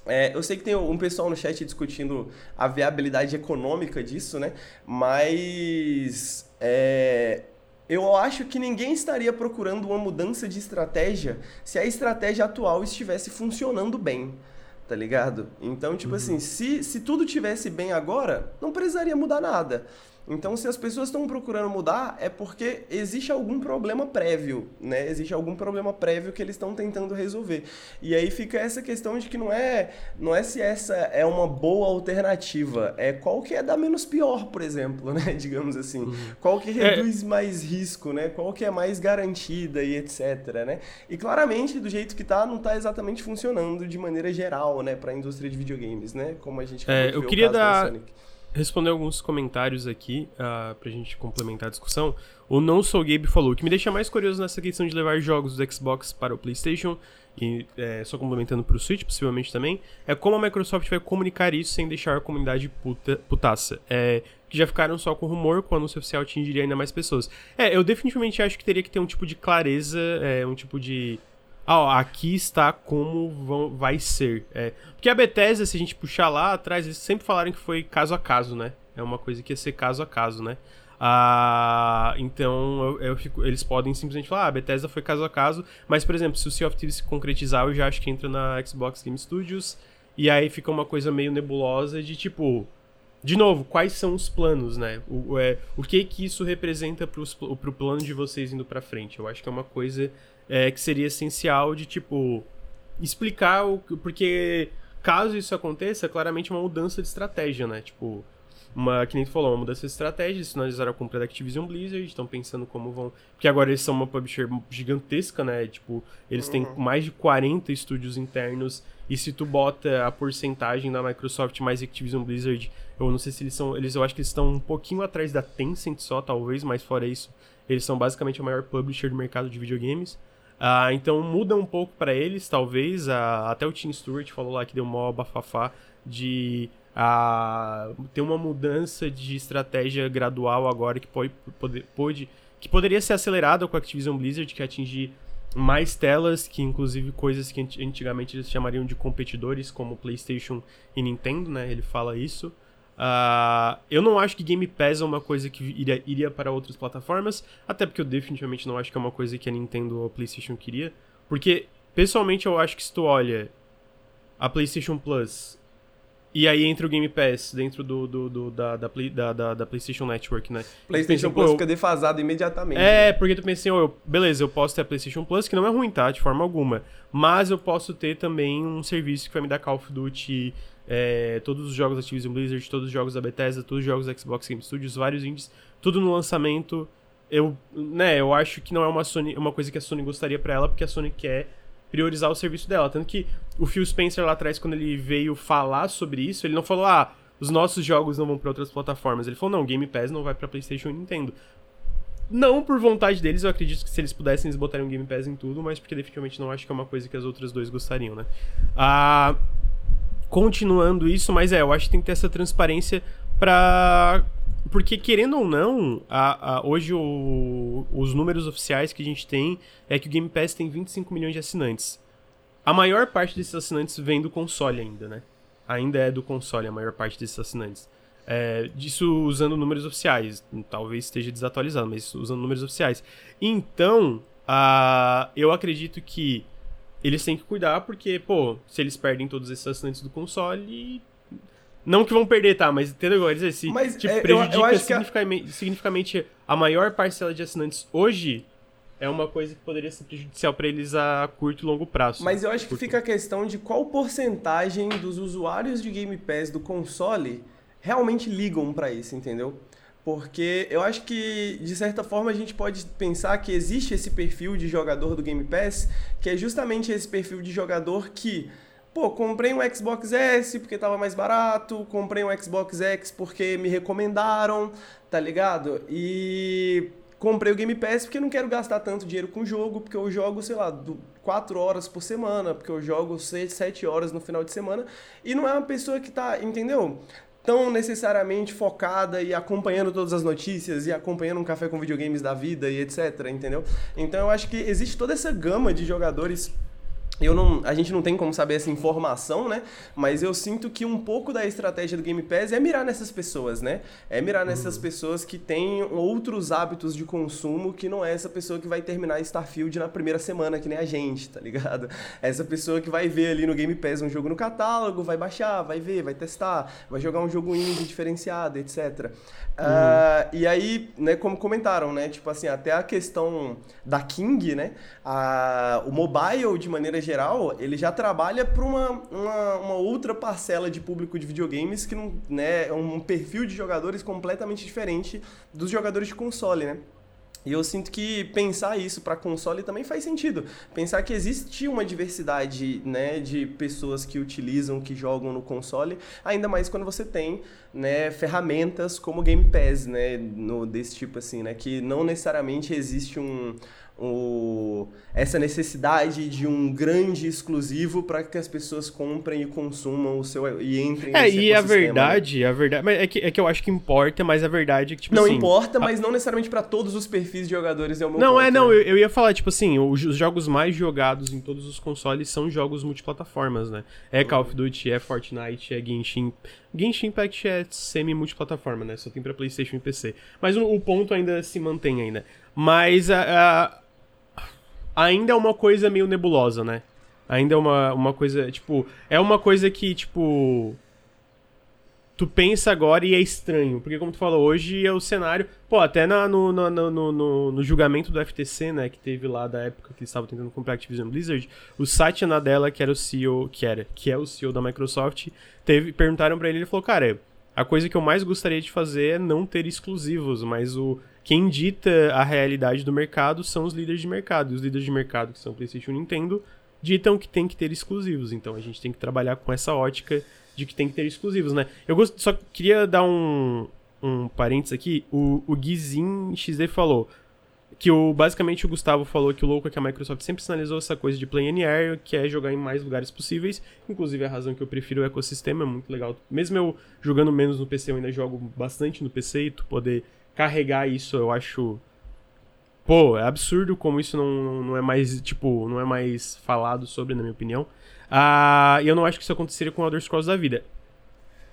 é, eu sei que tem um pessoal no chat discutindo a viabilidade econômica disso, né? Mas é, eu acho que ninguém estaria procurando uma mudança de estratégia se a estratégia atual estivesse funcionando bem, tá ligado? Então, tipo uhum. assim, se, se tudo tivesse bem agora, não precisaria mudar nada. Então, se as pessoas estão procurando mudar, é porque existe algum problema prévio, né? Existe algum problema prévio que eles estão tentando resolver. E aí fica essa questão de que não é, não é se essa é uma boa alternativa, é qual que é da menos pior, por exemplo, né? Digamos assim. Uhum. Qual que é. reduz é. mais risco, né? Qual que é mais garantida e etc, né? E claramente, do jeito que tá, não tá exatamente funcionando de maneira geral, né? Para a indústria de videogames, né? Como a gente é, eu queria dar responder alguns comentários aqui uh, pra gente complementar a discussão. O Não Sou Gabe falou: o que me deixa mais curioso nessa questão de levar jogos do Xbox para o PlayStation, e é, só complementando para o Switch, possivelmente também, é como a Microsoft vai comunicar isso sem deixar a comunidade puta, putaça. É, que já ficaram só com rumor, com o anúncio oficial atingiria ainda mais pessoas. É, eu definitivamente acho que teria que ter um tipo de clareza, é, um tipo de ah, aqui está como vão, vai ser. É, porque a Bethesda, se a gente puxar lá atrás, eles sempre falaram que foi caso a caso, né? É uma coisa que ia ser caso a caso, né? Ah, então eu, eu fico, eles podem simplesmente falar, ah, a Bethesda foi caso a caso, mas por exemplo, se o Sea of Thieves se concretizar, eu já acho que entra na Xbox Game Studios, e aí fica uma coisa meio nebulosa de tipo, de novo, quais são os planos, né? O, é, o que que isso representa pro, pro plano de vocês indo pra frente? Eu acho que é uma coisa é, que seria essencial de, tipo, explicar o. Porque caso isso aconteça, é claramente uma mudança de estratégia, né? Tipo, uma, que nem tu falou, uma mudança de estratégia, eles finalizaram a compra da Activision Blizzard, estão pensando como vão. Porque agora eles são uma publisher gigantesca, né? Tipo, eles têm uhum. mais de 40 estúdios internos. E se tu bota a porcentagem da Microsoft mais Activision Blizzard, eu não sei se eles são. Eles, eu acho que eles estão um pouquinho atrás da Tencent só, talvez, mas fora isso, eles são basicamente a maior publisher do mercado de videogames. Uh, então muda um pouco para eles, talvez. Uh, até o Tim Stewart falou lá que deu mó bafafá de uh, ter uma mudança de estratégia gradual agora que pode, pode, pode que poderia ser acelerada com a Activision Blizzard, que atingir mais telas, que inclusive coisas que antigamente eles chamariam de competidores, como PlayStation e Nintendo, né? Ele fala isso. Uh, eu não acho que Game Pass é uma coisa que iria, iria para outras plataformas, até porque eu definitivamente não acho que é uma coisa que a Nintendo ou a PlayStation queria. Porque, pessoalmente, eu acho que se tu olha a PlayStation Plus e aí entra o Game Pass dentro do, do, do da, da, da, da, PlayStation Network, né? PlayStation pensa, Plus fica defasado imediatamente. É, né? porque tu pensa assim, oh, eu, beleza, eu posso ter a PlayStation Plus, que não é ruim, tá? De forma alguma. Mas eu posso ter também um serviço que vai me dar Call of Duty é, todos os jogos da Activision Blizzard, todos os jogos da Bethesda, todos os jogos da Xbox Game Studios, vários indies, tudo no lançamento. Eu, né, eu acho que não é uma, Sony, uma coisa que a Sony gostaria para ela, porque a Sony quer priorizar o serviço dela. Tanto que o Phil Spencer lá atrás, quando ele veio falar sobre isso, ele não falou, ah, os nossos jogos não vão para outras plataformas. Ele falou, não, Game Pass não vai para PlayStation e Nintendo. Não por vontade deles, eu acredito que se eles pudessem, eles botariam Game Pass em tudo, mas porque definitivamente não acho que é uma coisa que as outras dois gostariam, né? Ah, continuando isso, mas é, eu acho que tem que ter essa transparência pra. Porque, querendo ou não, a, a, hoje o, os números oficiais que a gente tem é que o Game Pass tem 25 milhões de assinantes. A maior parte desses assinantes vem do console ainda, né? Ainda é do console a maior parte desses assinantes. É, disso usando números oficiais. Talvez esteja desatualizado, mas usando números oficiais. Então, uh, eu acredito que eles têm que cuidar, porque, pô, se eles perdem todos esses assinantes do console. Não que vão perder, tá? Mas entendeu? Dizer, se mas, tipo, é, prejudica eu, eu significativamente, a... significativamente a maior parcela de assinantes hoje, é uma coisa que poderia ser prejudicial para eles a curto e longo prazo. Mas eu acho que fica a questão de qual porcentagem dos usuários de Game Pass do console realmente ligam para isso, entendeu? Porque eu acho que, de certa forma, a gente pode pensar que existe esse perfil de jogador do Game Pass, que é justamente esse perfil de jogador que, pô, comprei um Xbox S porque tava mais barato, comprei um Xbox X porque me recomendaram, tá ligado? E comprei o Game Pass porque não quero gastar tanto dinheiro com o jogo, porque eu jogo, sei lá, 4 horas por semana, porque eu jogo 6, 7 horas no final de semana, e não é uma pessoa que tá, entendeu? Tão necessariamente focada e acompanhando todas as notícias e acompanhando um café com videogames da vida e etc, entendeu? Então eu acho que existe toda essa gama de jogadores eu não, a gente não tem como saber essa informação, né? Mas eu sinto que um pouco da estratégia do Game Pass é mirar nessas pessoas, né? É mirar nessas uhum. pessoas que têm outros hábitos de consumo que não é essa pessoa que vai terminar Starfield na primeira semana, que nem a gente, tá ligado? É essa pessoa que vai ver ali no Game Pass um jogo no catálogo, vai baixar, vai ver, vai testar, vai jogar um jogo indie diferenciado, etc. Uhum. Uh, e aí, né, como comentaram, né? Tipo assim, até a questão da King, né? A, o mobile, de maneira geral, ele já trabalha para uma, uma, uma, outra parcela de público de videogames que não, né, é um perfil de jogadores completamente diferente dos jogadores de console, né? E eu sinto que pensar isso para console também faz sentido. Pensar que existe uma diversidade né, de pessoas que utilizam, que jogam no console, ainda mais quando você tem né, ferramentas como Game Pass, né, no, desse tipo assim, né, que não necessariamente existe um, o, essa necessidade de um grande exclusivo para que as pessoas comprem e consumam o seu e entrem É, e a verdade, a verdade, mas é que, é que eu acho que importa, mas a verdade é que tipo Não assim, importa, mas não necessariamente para todos os perfis de jogadores é o meu Não, ponto, é, não, né? eu, eu, ia falar tipo assim, os, os, jogos mais jogados em todos os consoles são jogos multiplataformas, né? É Call of Duty, é Fortnite, é Genshin Genshin Impact é semi-multiplataforma, né? Só tem pra Playstation e PC. Mas o, o ponto ainda se mantém ainda. Mas a, a ainda é uma coisa meio nebulosa, né? Ainda é uma, uma coisa, tipo, é uma coisa que, tipo, tu pensa agora e é estranho. Porque, como tu falou, hoje é o cenário. Pô, até na, no, no, no, no, julgamento do FTC, né, que teve lá da época que eles estavam tentando comprar Activision Blizzard, o Satya Nadella, que era o CEO, que era, que é o CEO da Microsoft, teve, perguntaram para ele, ele falou, cara, a coisa que eu mais gostaria de fazer é não ter exclusivos, mas o quem dita a realidade do mercado são os líderes de mercado. E os líderes de mercado, que são PlayStation e Nintendo, ditam que tem que ter exclusivos. Então a gente tem que trabalhar com essa ótica de que tem que ter exclusivos, né? Eu gost... só queria dar um, um parênteses aqui. O, o Guizin falou que o, basicamente o Gustavo falou que o louco é que a Microsoft sempre sinalizou essa coisa de play anywhere, que é jogar em mais lugares possíveis. Inclusive a razão que eu prefiro o ecossistema é muito legal. Mesmo eu jogando menos no PC, eu ainda jogo bastante no PC e tu poder carregar isso, eu acho. Pô, é absurdo como isso não, não é mais, tipo, não é mais falado sobre, na minha opinião. Ah, eu não acho que isso aconteceria com Elder Scrolls da vida.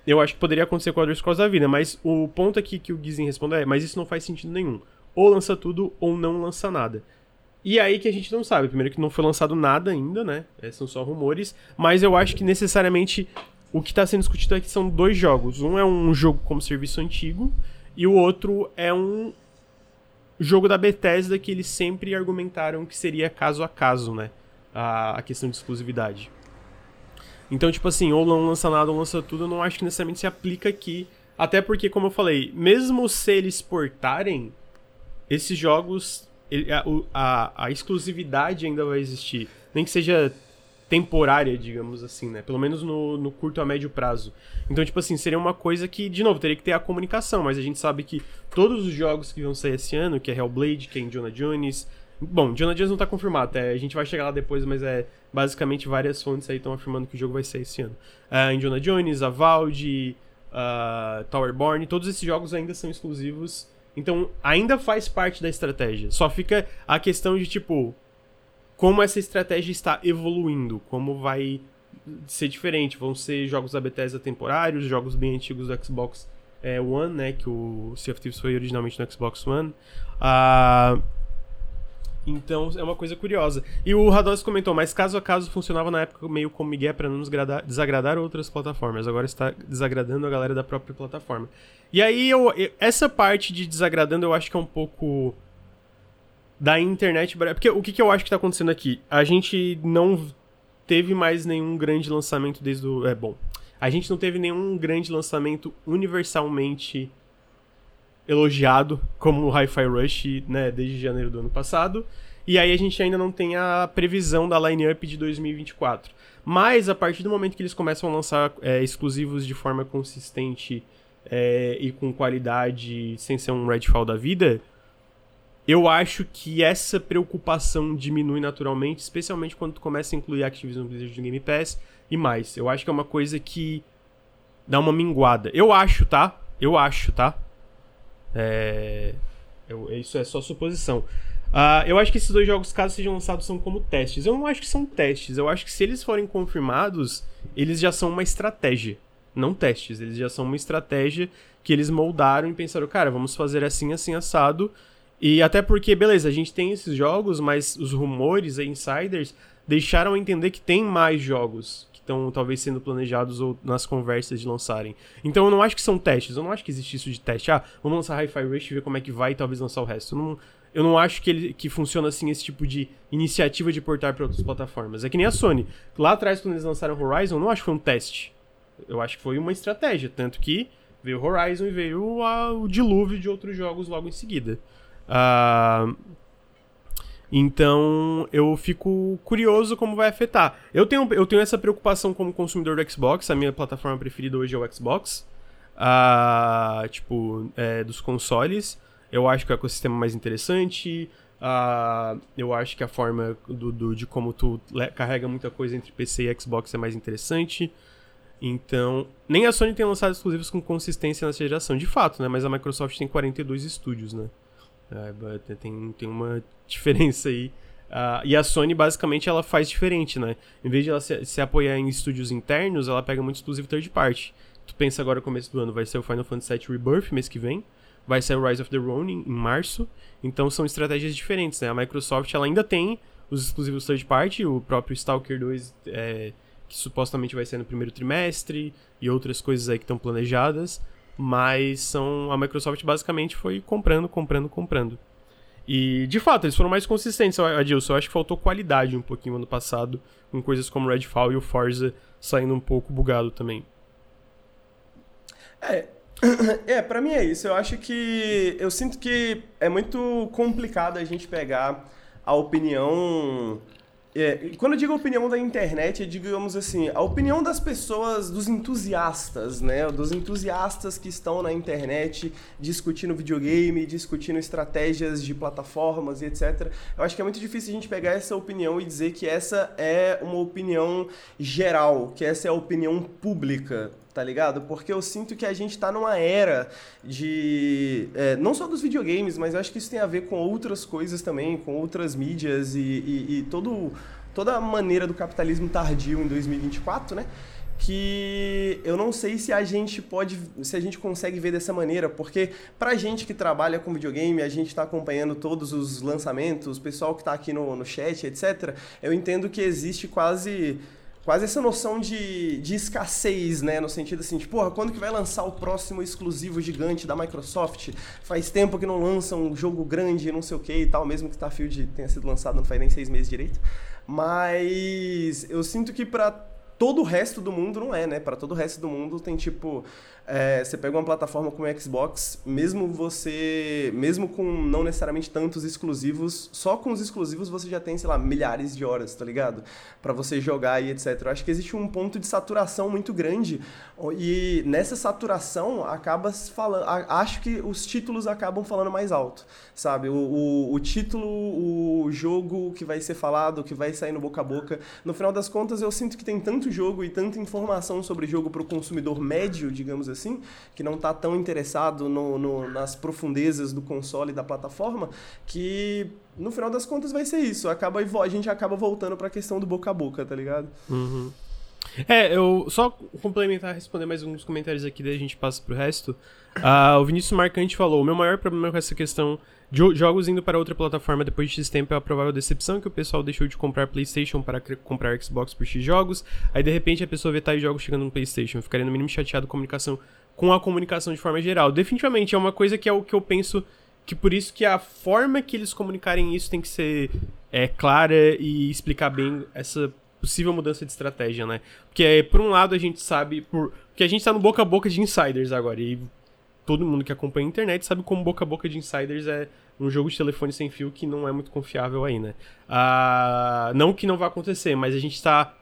Eu acho que poderia acontecer com Elder Scrolls da vida, mas o ponto aqui que o Gizin respondeu é, mas isso não faz sentido nenhum. Ou lança tudo, ou não lança nada. E aí que a gente não sabe. Primeiro que não foi lançado nada ainda, né? É, são só rumores. Mas eu acho que necessariamente o que está sendo discutido aqui são dois jogos. Um é um jogo como serviço antigo, e o outro é um jogo da Bethesda que eles sempre argumentaram que seria caso a caso, né? A questão de exclusividade. Então, tipo assim, ou não lança nada ou lança tudo, eu não acho que necessariamente se aplica aqui. Até porque, como eu falei, mesmo se eles portarem, esses jogos, a, a, a exclusividade ainda vai existir. Nem que seja temporária, digamos assim, né? Pelo menos no, no curto a médio prazo. Então, tipo assim, seria uma coisa que, de novo, teria que ter a comunicação, mas a gente sabe que todos os jogos que vão sair esse ano, que é Hellblade, que é Indiana Jones. Bom, Indiana Jones não tá confirmado, é, a gente vai chegar lá depois, mas é basicamente várias fontes aí estão afirmando que o jogo vai sair esse ano. Uh, Indiana Jones, a Valve, uh, Towerborn, todos esses jogos ainda são exclusivos. Então, ainda faz parte da estratégia. Só fica a questão de, tipo, como essa estratégia está evoluindo, como vai ser diferente. Vão ser jogos da Bethesda temporários, jogos bem antigos do Xbox é, One, né? Que o Sea of Thieves foi originalmente no Xbox One. Ah, então é uma coisa curiosa. E o Rados comentou, mas caso a caso funcionava na época meio como Miguel para não desagradar, desagradar outras plataformas. Agora está desagradando a galera da própria plataforma. E aí eu, essa parte de desagradando eu acho que é um pouco da internet. Porque o que, que eu acho que tá acontecendo aqui? A gente não teve mais nenhum grande lançamento desde o. É bom. A gente não teve nenhum grande lançamento universalmente elogiado como o Hi-Fi Rush, né, desde janeiro do ano passado. E aí a gente ainda não tem a previsão da line-up de 2024. Mas a partir do momento que eles começam a lançar é, exclusivos de forma consistente é, e com qualidade, sem ser um Redfall da vida, eu acho que essa preocupação diminui naturalmente, especialmente quando tu começa a incluir Activision Blizzard no Game Pass e mais. Eu acho que é uma coisa que dá uma minguada. Eu acho, tá? Eu acho, tá? É... Eu, isso é só suposição. Uh, eu acho que esses dois jogos, caso sejam lançados, são como testes. Eu não acho que são testes. Eu acho que se eles forem confirmados, eles já são uma estratégia. Não testes. Eles já são uma estratégia que eles moldaram e pensaram, cara, vamos fazer assim, assim, assado e até porque, beleza, a gente tem esses jogos, mas os rumores insiders deixaram entender que tem mais jogos estão talvez sendo planejados ou nas conversas de lançarem. Então eu não acho que são testes, eu não acho que existe isso de teste. Ah, vamos lançar Hi-Fi Rush e ver como é que vai e talvez lançar o resto. Eu não, eu não acho que, ele, que funciona assim esse tipo de iniciativa de portar para outras plataformas. É que nem a Sony. Lá atrás, quando eles lançaram Horizon, eu não acho que foi um teste. Eu acho que foi uma estratégia. Tanto que veio Horizon e veio a, o dilúvio de outros jogos logo em seguida. Uh, então eu fico curioso como vai afetar. Eu tenho, eu tenho essa preocupação como consumidor do Xbox, a minha plataforma preferida hoje é o Xbox. Uh, tipo, é, dos consoles. Eu acho que é o ecossistema mais interessante. Uh, eu acho que a forma do, do, de como tu carrega muita coisa entre PC e Xbox é mais interessante. Então, nem a Sony tem lançado exclusivos com consistência nessa geração, de fato, né? Mas a Microsoft tem 42 estúdios, né? Tem, tem uma diferença aí. Uh, e a Sony, basicamente, ela faz diferente, né? Em vez de ela se, se, apoiar em estúdios internos, ela pega muito exclusivo third party. Tu pensa agora, no começo do ano, vai ser o Final Fantasy VII Rebirth, mês que vem. Vai ser o Rise of the Ronin, em março. Então, são estratégias diferentes, né? A Microsoft, ela ainda tem os exclusivos third party, o próprio Stalker 2, é, que supostamente vai ser no primeiro trimestre, e outras coisas aí que estão planejadas mas são a Microsoft basicamente foi comprando, comprando, comprando. E, de fato, eles foram mais consistentes, Adilson. Eu acho que faltou qualidade um pouquinho ano passado, com coisas como Redfall e o Forza saindo um pouco bugado também. É, é, pra mim é isso. Eu acho que. Eu sinto que é muito complicado a gente pegar a opinião é, quando eu digo opinião da internet, é, digamos assim, a opinião das pessoas, dos entusiastas, né? Dos entusiastas que estão na internet discutindo videogame, discutindo estratégias de plataformas e etc. Eu acho que é muito difícil a gente pegar essa opinião e dizer que essa é uma opinião geral, que essa é a opinião pública tá ligado? Porque eu sinto que a gente tá numa era de. É, não só dos videogames, mas eu acho que isso tem a ver com outras coisas também, com outras mídias e, e, e todo, toda a maneira do capitalismo tardio em 2024, né? que eu não sei se a gente pode, se a gente consegue ver dessa maneira, porque pra gente que trabalha com videogame, a gente está acompanhando todos os lançamentos, o pessoal que está aqui no, no chat, etc., eu entendo que existe quase quase essa noção de, de escassez, né? No sentido assim, tipo, porra, quando que vai lançar o próximo exclusivo gigante da Microsoft? Faz tempo que não lança um jogo grande, não sei o que e tal, mesmo que Starfield tenha sido lançado não faz nem seis meses direito. Mas eu sinto que para todo o resto do mundo não é, né? Para todo o resto do mundo tem tipo é, você pega uma plataforma como Xbox, mesmo você, mesmo com não necessariamente tantos exclusivos, só com os exclusivos você já tem, sei lá, milhares de horas, tá ligado? Para você jogar e etc. Eu acho que existe um ponto de saturação muito grande e nessa saturação acaba falando, acho que os títulos acabam falando mais alto, sabe? O, o, o título, o jogo que vai ser falado, que vai sair no boca a boca, no final das contas eu sinto que tem tanto jogo e tanta informação sobre jogo para o consumidor médio, digamos assim, que não está tão interessado no, no, nas profundezas do console e da plataforma, que no final das contas vai ser isso. Acaba, a gente acaba voltando para a questão do boca a boca, tá ligado? Uhum. É, eu só complementar, responder mais alguns comentários aqui, daí a gente passa pro resto. Uh, o Vinícius Marcante falou: o meu maior problema com essa questão de jogos indo para outra plataforma depois de X tempo é a provável decepção que o pessoal deixou de comprar PlayStation para comprar Xbox por X jogos. Aí de repente a pessoa vê tais jogos chegando no PlayStation. Ficaria no mínimo chateado com a comunicação, com a comunicação de forma geral. Definitivamente é uma coisa que é o que eu penso que por isso que a forma que eles comunicarem isso tem que ser é, clara e explicar bem essa possível mudança de estratégia, né? Porque por um lado a gente sabe por que a gente tá no boca a boca de insiders agora e todo mundo que acompanha a internet sabe como boca a boca de insiders é um jogo de telefone sem fio que não é muito confiável aí, né? Ah, não que não vá acontecer, mas a gente está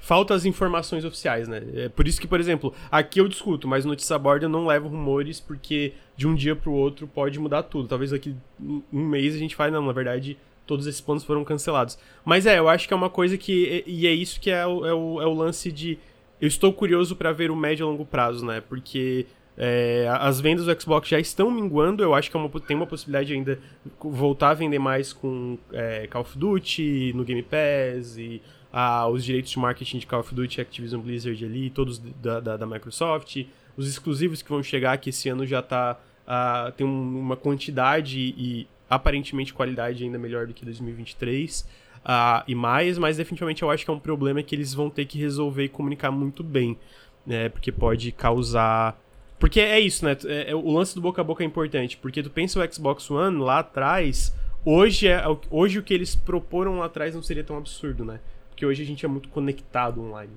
falta as informações oficiais, né? É por isso que, por exemplo, aqui eu discuto, mas notícia a bordo eu não levo rumores porque de um dia para o outro pode mudar tudo. Talvez daqui um mês a gente fale, não, na verdade, todos esses planos foram cancelados. Mas é, eu acho que é uma coisa que. E é isso que é o, é o, é o lance de. Eu estou curioso para ver o médio e longo prazo, né? Porque é, as vendas do Xbox já estão minguando, eu acho que é uma, tem uma possibilidade ainda voltar a vender mais com é, Call of Duty no Game Pass e os direitos de marketing de Call of Duty, Activision Blizzard ali, todos da, da, da Microsoft, os exclusivos que vão chegar, que esse ano já tá, tem um, uma quantidade e aparentemente qualidade ainda melhor do que 2023 ah, e mais, mas definitivamente eu acho que é um problema que eles vão ter que resolver e comunicar muito bem, né, porque pode causar porque é isso, né? É, é, o lance do boca a boca é importante. Porque tu pensa o Xbox One lá atrás. Hoje, é, hoje o que eles proporam lá atrás não seria tão absurdo, né? Porque hoje a gente é muito conectado online.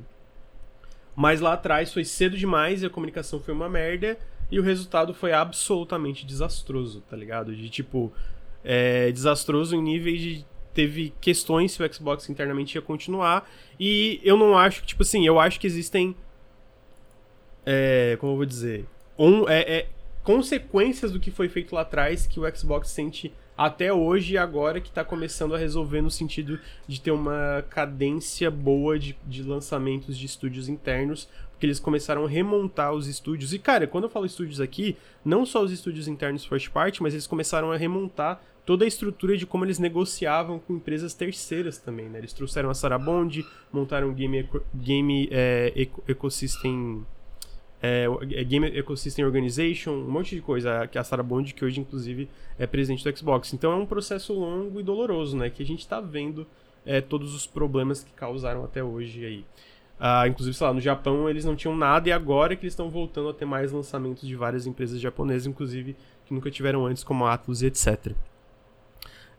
Mas lá atrás foi cedo demais e a comunicação foi uma merda. E o resultado foi absolutamente desastroso, tá ligado? De tipo. É, desastroso em níveis de. Teve questões se o Xbox internamente ia continuar. E eu não acho que, tipo assim, eu acho que existem é, como eu vou dizer, um, é, é, consequências do que foi feito lá atrás que o Xbox sente até hoje e agora que está começando a resolver no sentido de ter uma cadência boa de, de lançamentos de estúdios internos, porque eles começaram a remontar os estúdios. E cara, quando eu falo estúdios aqui, não só os estúdios internos first party, mas eles começaram a remontar toda a estrutura de como eles negociavam com empresas terceiras também, né? Eles trouxeram a Sarabond, montaram o Game, Game é, Ecosystem é, é, Game Ecosystem Organization, um monte de coisa, que é a Sarah Bond, que hoje inclusive é presidente do Xbox. Então é um processo longo e doloroso, né? Que a gente está vendo é, todos os problemas que causaram até hoje aí. Ah, inclusive, sei lá, no Japão eles não tinham nada e agora que eles estão voltando a ter mais lançamentos de várias empresas japonesas, inclusive que nunca tiveram antes, como a Atlus e etc.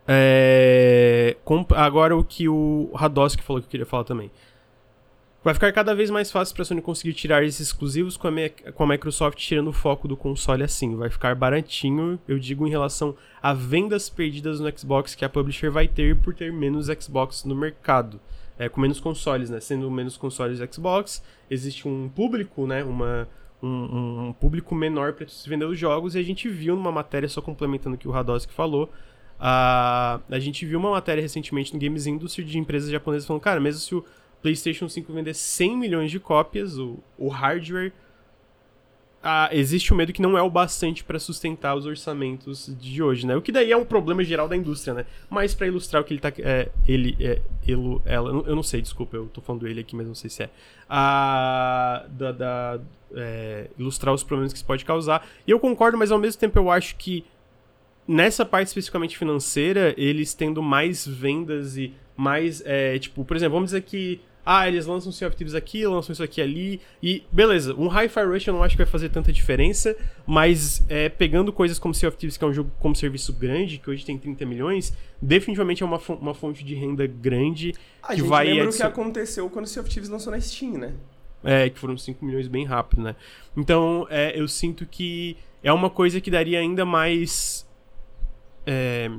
É, agora o que o Radowski falou que eu queria falar também. Vai ficar cada vez mais fácil para a Sony conseguir tirar esses exclusivos com a, com a Microsoft tirando o foco do console assim. Vai ficar baratinho, eu digo, em relação a vendas perdidas no Xbox que a publisher vai ter por ter menos Xbox no mercado. É, com menos consoles, né? Sendo menos consoles Xbox, existe um público, né? Uma, um, um público menor para se vender os jogos. E a gente viu numa matéria, só complementando o que o Radowski falou, a, a gente viu uma matéria recentemente no Games Industry de empresas japonesas falando, cara, mesmo se o PlayStation 5 vender 100 milhões de cópias, o, o hardware. Existe o medo que não é o bastante para sustentar os orçamentos de hoje, né? O que daí é um problema geral da indústria, né? Mas para ilustrar o que ele tá. É, ele, é, ele, ela. Eu não sei, desculpa, eu tô falando ele aqui, mas não sei se é. Ah, da, da é, ilustrar os problemas que isso pode causar. E eu concordo, mas ao mesmo tempo eu acho que nessa parte especificamente financeira, eles tendo mais vendas e mais. É, tipo, por exemplo, vamos dizer que ah, eles lançam Sea of Thieves aqui, lançam isso aqui ali, e beleza, um Hi-Fi Rush eu não acho que vai fazer tanta diferença, mas é, pegando coisas como Sea of Thieves, que é um jogo como serviço grande, que hoje tem 30 milhões, definitivamente é uma, uma fonte de renda grande A que gente vai... lembra o que aconteceu quando o Sea of Thieves lançou na Steam, né? É, que foram 5 milhões bem rápido, né? Então, é, eu sinto que é uma coisa que daria ainda mais. É,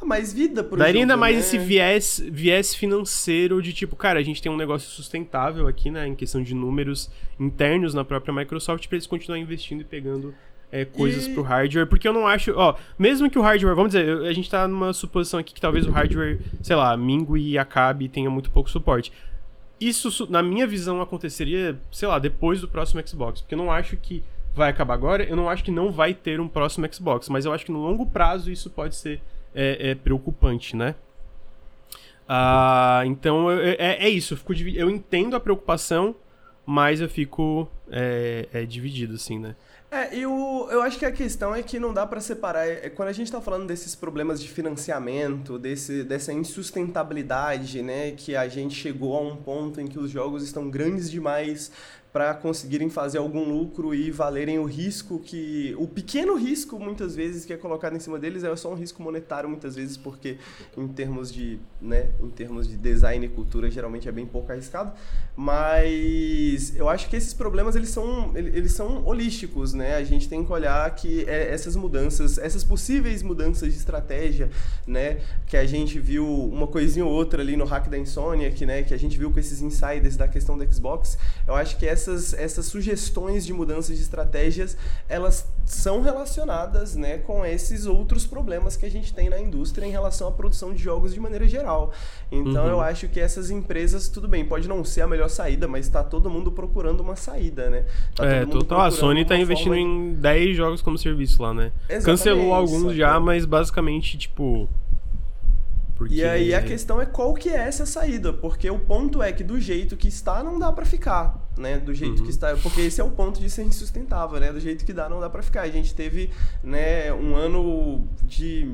Ah, mais vida pro daria ainda jogo, mais né? esse viés, viés financeiro de tipo, cara, a gente tem um negócio sustentável aqui, né? Em questão de números internos na própria Microsoft, pra eles continuarem investindo e pegando. é, coisas E- pro hardware, porque eu não acho, ó, mesmo que o hardware, vamos dizer, a gente tá numa suposição aqui que talvez o hardware, sei lá, mingue e acabe e tenha muito pouco suporte. Isso, na minha visão, aconteceria, sei lá, depois do próximo Xbox. Porque eu não acho que vai acabar agora, eu não acho que não vai ter um próximo Xbox. Mas eu acho que no longo prazo isso pode ser é, é, preocupante, né? Ah, então é, é isso, eu, fico eu entendo a preocupação, mas eu fico é, é, dividido, assim, né? É, e o, eu acho que a questão é que não dá pra separar. É, quando a gente tá falando desses problemas de financiamento, desse, dessa insustentabilidade, né? Que a gente chegou a um ponto em que os jogos estão grandes demais para conseguirem fazer algum lucro e valerem o risco que. O pequeno risco, muitas vezes, que é colocado em cima deles é só um risco monetário, muitas vezes, porque em termos de. né, em termos de design e cultura, geralmente é bem pouco arriscado. Mas eu acho que esses problemas eles são, ele- eles são holísticos, né? A gente tem que olhar que é, essas mudanças, essas possíveis mudanças de estratégia, né? Que a gente viu uma coisinha ou outra ali no hack da Insomnia, que, né, que a gente viu com esses insiders da questão do Xbox. Eu acho que essas, essas sugestões de mudanças de estratégias, elas são relacionadas, né, com esses outros problemas que a gente tem na indústria em relação à produção de jogos de maneira geral. Então Uhum. eu acho que essas empresas, tudo bem, pode não ser a melhor saída, mas tá todo mundo procurando uma saída, né? Tá é, total. A Sony tá uma investindo forma- em 10 jogos como serviço lá, né? Exatamente, Cancelou alguns já, mas basicamente, tipo. Porque... E aí a questão é qual que é essa saída, porque o ponto é que do jeito que está não dá pra ficar, né? Do jeito Uhum. que está, porque esse é o ponto de ser insustentável, né? Do jeito que dá não dá pra ficar. A gente teve, né, um ano de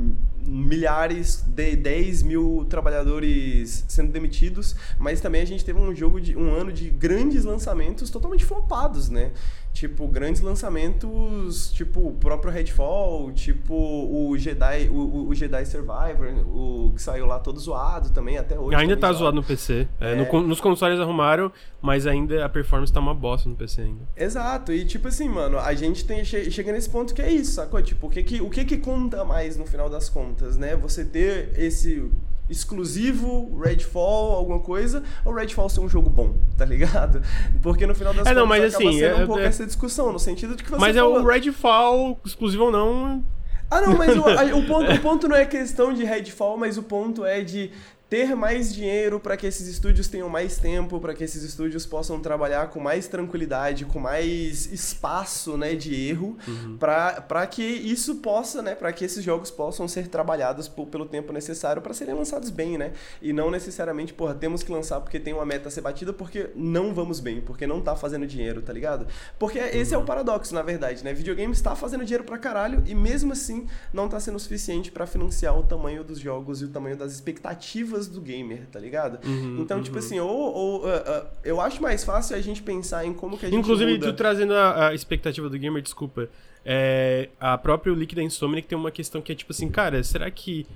milhares de 10 mil trabalhadores sendo demitidos, mas também a gente teve um jogo de um ano de grandes lançamentos totalmente flopados, né? Tipo, grandes lançamentos, tipo o próprio Redfall, tipo o Jedi, o, o- Jedi Survivor, o que saiu lá todo zoado também até hoje. Ainda tá zoado no PC. É, no É. nos consoles arrumaram, mas ainda a performance tá uma bosta no PC ainda. Exato, e tipo assim, mano, a gente tem, che- chega nesse ponto que é isso, sacou? Tipo, o que que, o que que conta mais no final das contas, né? Você ter esse exclusivo Redfall, alguma coisa, ou Redfall ser um jogo bom, tá ligado? Porque no final das É, contas não, mas acaba assim, sendo é- um pouco é- essa discussão, no sentido de que você mas é falou... o Redfall, exclusivo ou não. Ah, não, mas o, a- o ponto, o ponto não é questão de Redfall, mas o ponto é de ter mais dinheiro para que esses estúdios tenham mais tempo, para que esses estúdios possam trabalhar com mais tranquilidade, com mais espaço, né, de erro, Uhum. para que isso possa, né, para que esses jogos possam ser trabalhados por- pelo tempo necessário para serem lançados bem, né? E não necessariamente, porra, temos que lançar porque tem uma meta a ser batida, porque não vamos bem, porque não tá fazendo dinheiro, tá ligado? Porque esse é Uhum. o paradoxo, na verdade, né? Videogame está fazendo dinheiro pra caralho e mesmo assim não tá sendo suficiente pra financiar o tamanho dos jogos e o tamanho das expectativas do gamer, tá ligado? Uhum, então, tipo uhum. assim, ou, ou, ah, ah, eu acho mais fácil a gente pensar em como que a gente Inclusive, muda... tu trazendo a, a expectativa do gamer, desculpa. É, a própria Liquid Insomniac tem uma questão que é tipo assim, cara, será que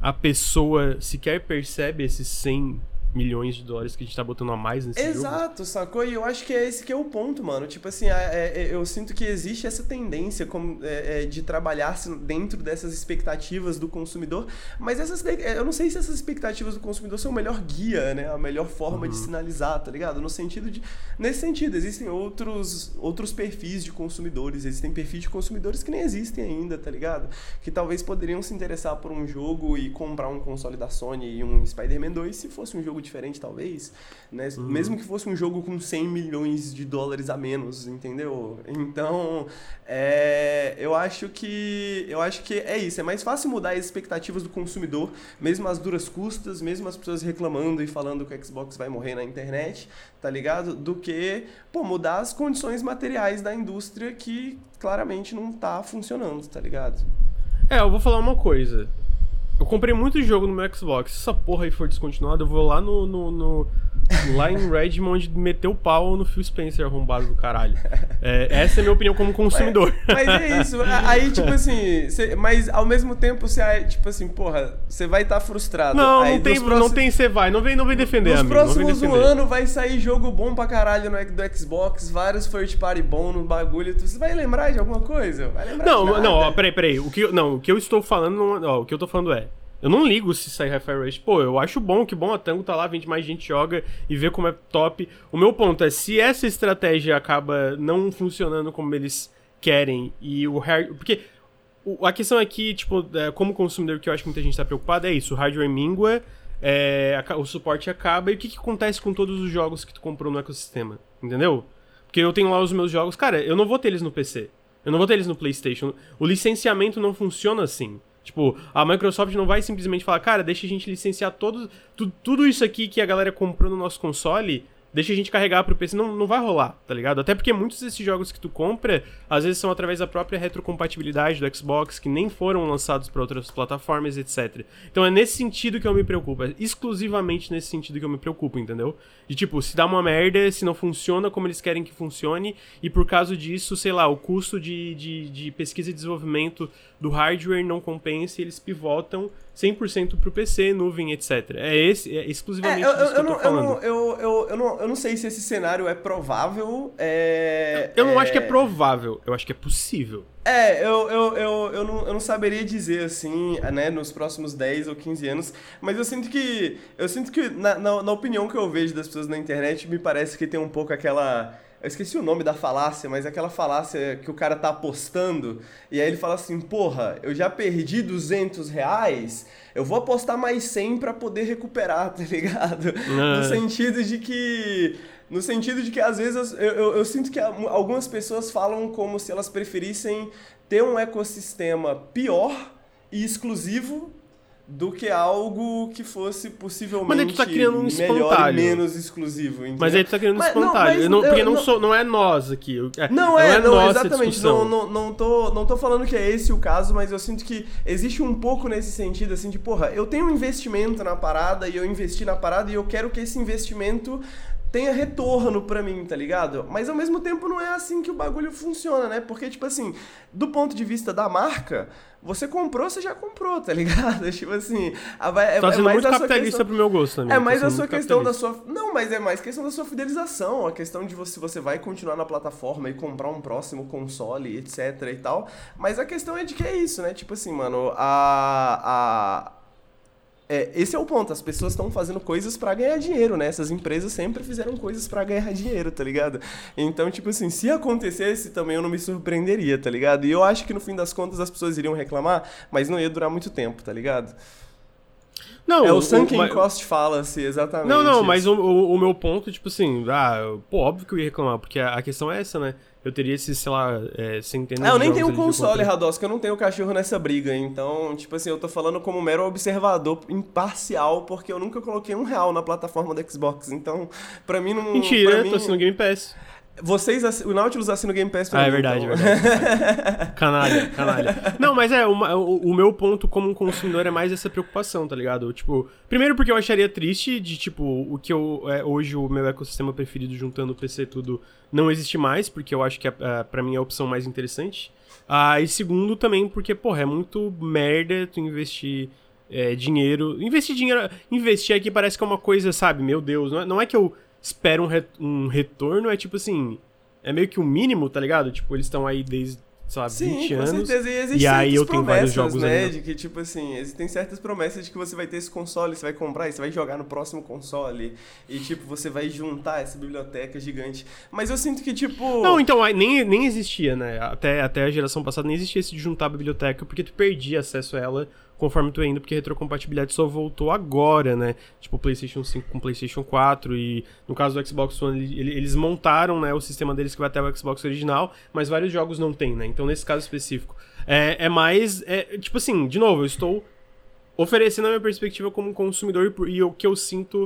a pessoa sequer percebe esses 100 milhões de dólares que a gente tá botando a mais nesse jogo? Exato, sacou? E eu acho que é esse que é o ponto, mano. Tipo assim, é- é- eu sinto que existe essa tendência como, é, é, de trabalhar dentro dessas expectativas do consumidor, mas essas, de- é, eu não sei se essas expectativas do consumidor são o melhor guia, né? A melhor forma de sinalizar, tá ligado? No sentido de. Nesse sentido, existem outros, outros perfis de consumidores, existem perfis de consumidores que nem existem ainda, tá ligado? Que talvez poderiam se interessar por um jogo e comprar um console da Sony e um Spider-Man 2 se fosse um jogo diferente, talvez, né? Mesmo que fosse um jogo com 100 milhões de dólares a menos, entendeu? Então, é, eu acho que eu acho que é isso. É mais fácil mudar as expectativas do consumidor, mesmo as duras custas, mesmo as pessoas reclamando e falando que o Xbox vai morrer na internet, tá ligado? Do que, pô, mudar as condições materiais da indústria que claramente não tá funcionando, tá ligado? É, eu vou falar uma coisa. Eu comprei muito jogo no meu Xbox. Se essa porra aí for descontinuada, eu vou lá no, no, no, lá em Redmond meteu o pau no Phil Spencer arrombado do caralho. É, essa é a minha opinião como consumidor. Mas, mas é isso. Aí, tipo assim, cê, mas ao mesmo tempo você, tipo assim, porra, você vai estar tá frustrado. Não, aí, não tem, próximos... não tem você vai. Não vem, não vem defender, Nos amigo, próximos um ano vai sair jogo bom pra caralho no, do Xbox, vários first party bom no bagulho. Você vai lembrar de alguma coisa? Vai lembrar não, de nada. Não, ó, peraí, peraí. O que, não, o que eu estou falando, ó, o que eu tô falando é eu não ligo se sair Hi-Fi Rush. Pô, eu acho bom, que bom a Tango tá lá, vende mais gente joga e vê como é top. O meu ponto é, se essa estratégia acaba não funcionando como eles querem e o hard... Porque a questão aqui, tipo, é, como consumidor que eu acho que muita gente tá preocupada é isso. O hardware mingua, é, o suporte acaba e o que, que acontece com todos os jogos que tu comprou no ecossistema? Entendeu? Porque eu tenho lá os meus jogos, cara, eu não vou ter eles no PC. Eu não vou ter eles no PlayStation. O licenciamento não funciona assim. Tipo, a Microsoft não vai simplesmente falar, cara, deixa a gente licenciar todo, tudo, tudo isso aqui que a galera comprou no nosso console deixa a gente carregar pro PC, não, não vai rolar, tá ligado? Até porque muitos desses jogos que tu compra, às vezes são através da própria retrocompatibilidade do Xbox, que nem foram lançados para outras plataformas, etc. Então é nesse sentido que eu me preocupo, é exclusivamente nesse sentido que eu me preocupo, entendeu? De tipo, se dá uma merda, se não funciona como eles querem que funcione, e por causa disso, sei lá, o custo de, de, de pesquisa e desenvolvimento do hardware não compensa e eles pivotam 100% pro PC, nuvem, etc. É esse, é exclusivamente é, eu, eu, que eu, tô não, falando. Eu, eu, eu, não, eu não sei se esse cenário é provável. É, eu não é... acho que é provável, eu acho que é possível. É, eu, eu, eu, eu, não, eu não saberia dizer assim, né, nos próximos 10 ou 15 anos, mas eu sinto que. Eu sinto que, na, na, na opinião que eu vejo das pessoas na internet, me parece que tem um pouco aquela eu esqueci o nome da falácia, mas é aquela falácia que o cara tá apostando e aí ele fala assim: porra, eu já perdi 200 reais, eu vou apostar mais 100 para poder recuperar, tá ligado? No é. sentido de que. No sentido de que às vezes eu, eu, eu sinto que algumas pessoas falam como se elas preferissem ter um ecossistema pior e exclusivo do que algo que fosse possivelmente mas aí tu tá criando um melhor e menos exclusivo. Entendeu? Mas aí tu tá criando um mas, espantalho. Não, não, porque eu, não, sou, não é nós aqui. É, não, é, não, é exatamente. Não, não, não, tô, não tô falando que é esse o caso, mas eu sinto que existe um pouco nesse sentido, assim, de, porra, eu tenho um investimento na parada e eu investi na parada e eu quero que esse investimento tenha retorno para mim, tá ligado? Mas ao mesmo tempo não é assim que o bagulho funciona, né? Porque, tipo assim, do ponto de vista da marca, você comprou, você já comprou, tá ligado? Tipo assim, a, é, tá é mais muito capitalista questão, pro meu gosto também. É mais tá a sua questão da sua. Não, mas é mais questão da sua fidelização, a questão de você, você vai continuar na plataforma e comprar um próximo console, etc e tal. Mas a questão é de que é isso, né? Tipo assim, mano, a. a é, esse é o ponto, as pessoas estão fazendo coisas para ganhar dinheiro, né? Essas empresas sempre fizeram coisas para ganhar dinheiro, tá ligado? Então, tipo assim, se acontecesse também eu não me surpreenderia, tá ligado? E eu acho que no fim das contas as pessoas iriam reclamar, mas não ia durar muito tempo, tá ligado? Não, é o Sunken Cost fala-se, exatamente. Não, não, mas o, o, o, meu ponto, tipo assim, ah, pô, óbvio que eu ia reclamar, porque a, a questão é essa, né? Eu teria esses, sei lá, é, centenas ah, eu nem tenho console, Rados, que eu não tenho cachorro nessa briga. Então, tipo assim, eu tô falando como mero observador imparcial, porque eu nunca coloquei um real na plataforma do Xbox. Então, pra mim não. Mentira, pra mim... tô assinando Game Pass. Vocês, o Nautilus assina o Game Pass pra Ah, é mim, é verdade, então. é verdade. canalha, canalha. Não, mas é, uma, o, o, meu ponto como um consumidor é mais essa preocupação, tá ligado? Tipo, primeiro porque eu acharia triste de, tipo, o que eu, é, hoje o meu ecossistema preferido juntando o PC e tudo não existe mais, porque eu acho que é, é, pra mim é a opção mais interessante. Ah, e segundo também porque, porra, é muito merda tu investir é, dinheiro. Investir dinheiro. Investir aqui parece que é uma coisa, sabe? Meu Deus, não é, não é que eu espera um, re um retorno, é tipo assim. É meio que o um mínimo, tá ligado? Tipo, eles estão aí desde, lá, Sim, 20 anos. Com certeza. E, e aí eu tenho vários jogos né? Ali. De que, tipo assim, existem certas promessas de que você vai ter esse console, você vai comprar e você vai jogar no próximo console. E, tipo, você vai juntar essa biblioteca gigante. Mas eu sinto que, tipo. Não, então, nem, nem existia, né? Até, até a geração passada nem existia esse de juntar a biblioteca, porque tu perdia acesso a ela conforme tu indo, porque a retrocompatibilidade só voltou agora, né? Tipo, o PlayStation 5 com o PlayStation 4 e no caso do Xbox One, eles montaram, né, o sistema deles que vai até o Xbox original, mas vários jogos não tem, né? Então, nesse caso específico, é, é mais, é, tipo assim, de novo, eu estou oferecendo a minha perspectiva como consumidor e o que eu sinto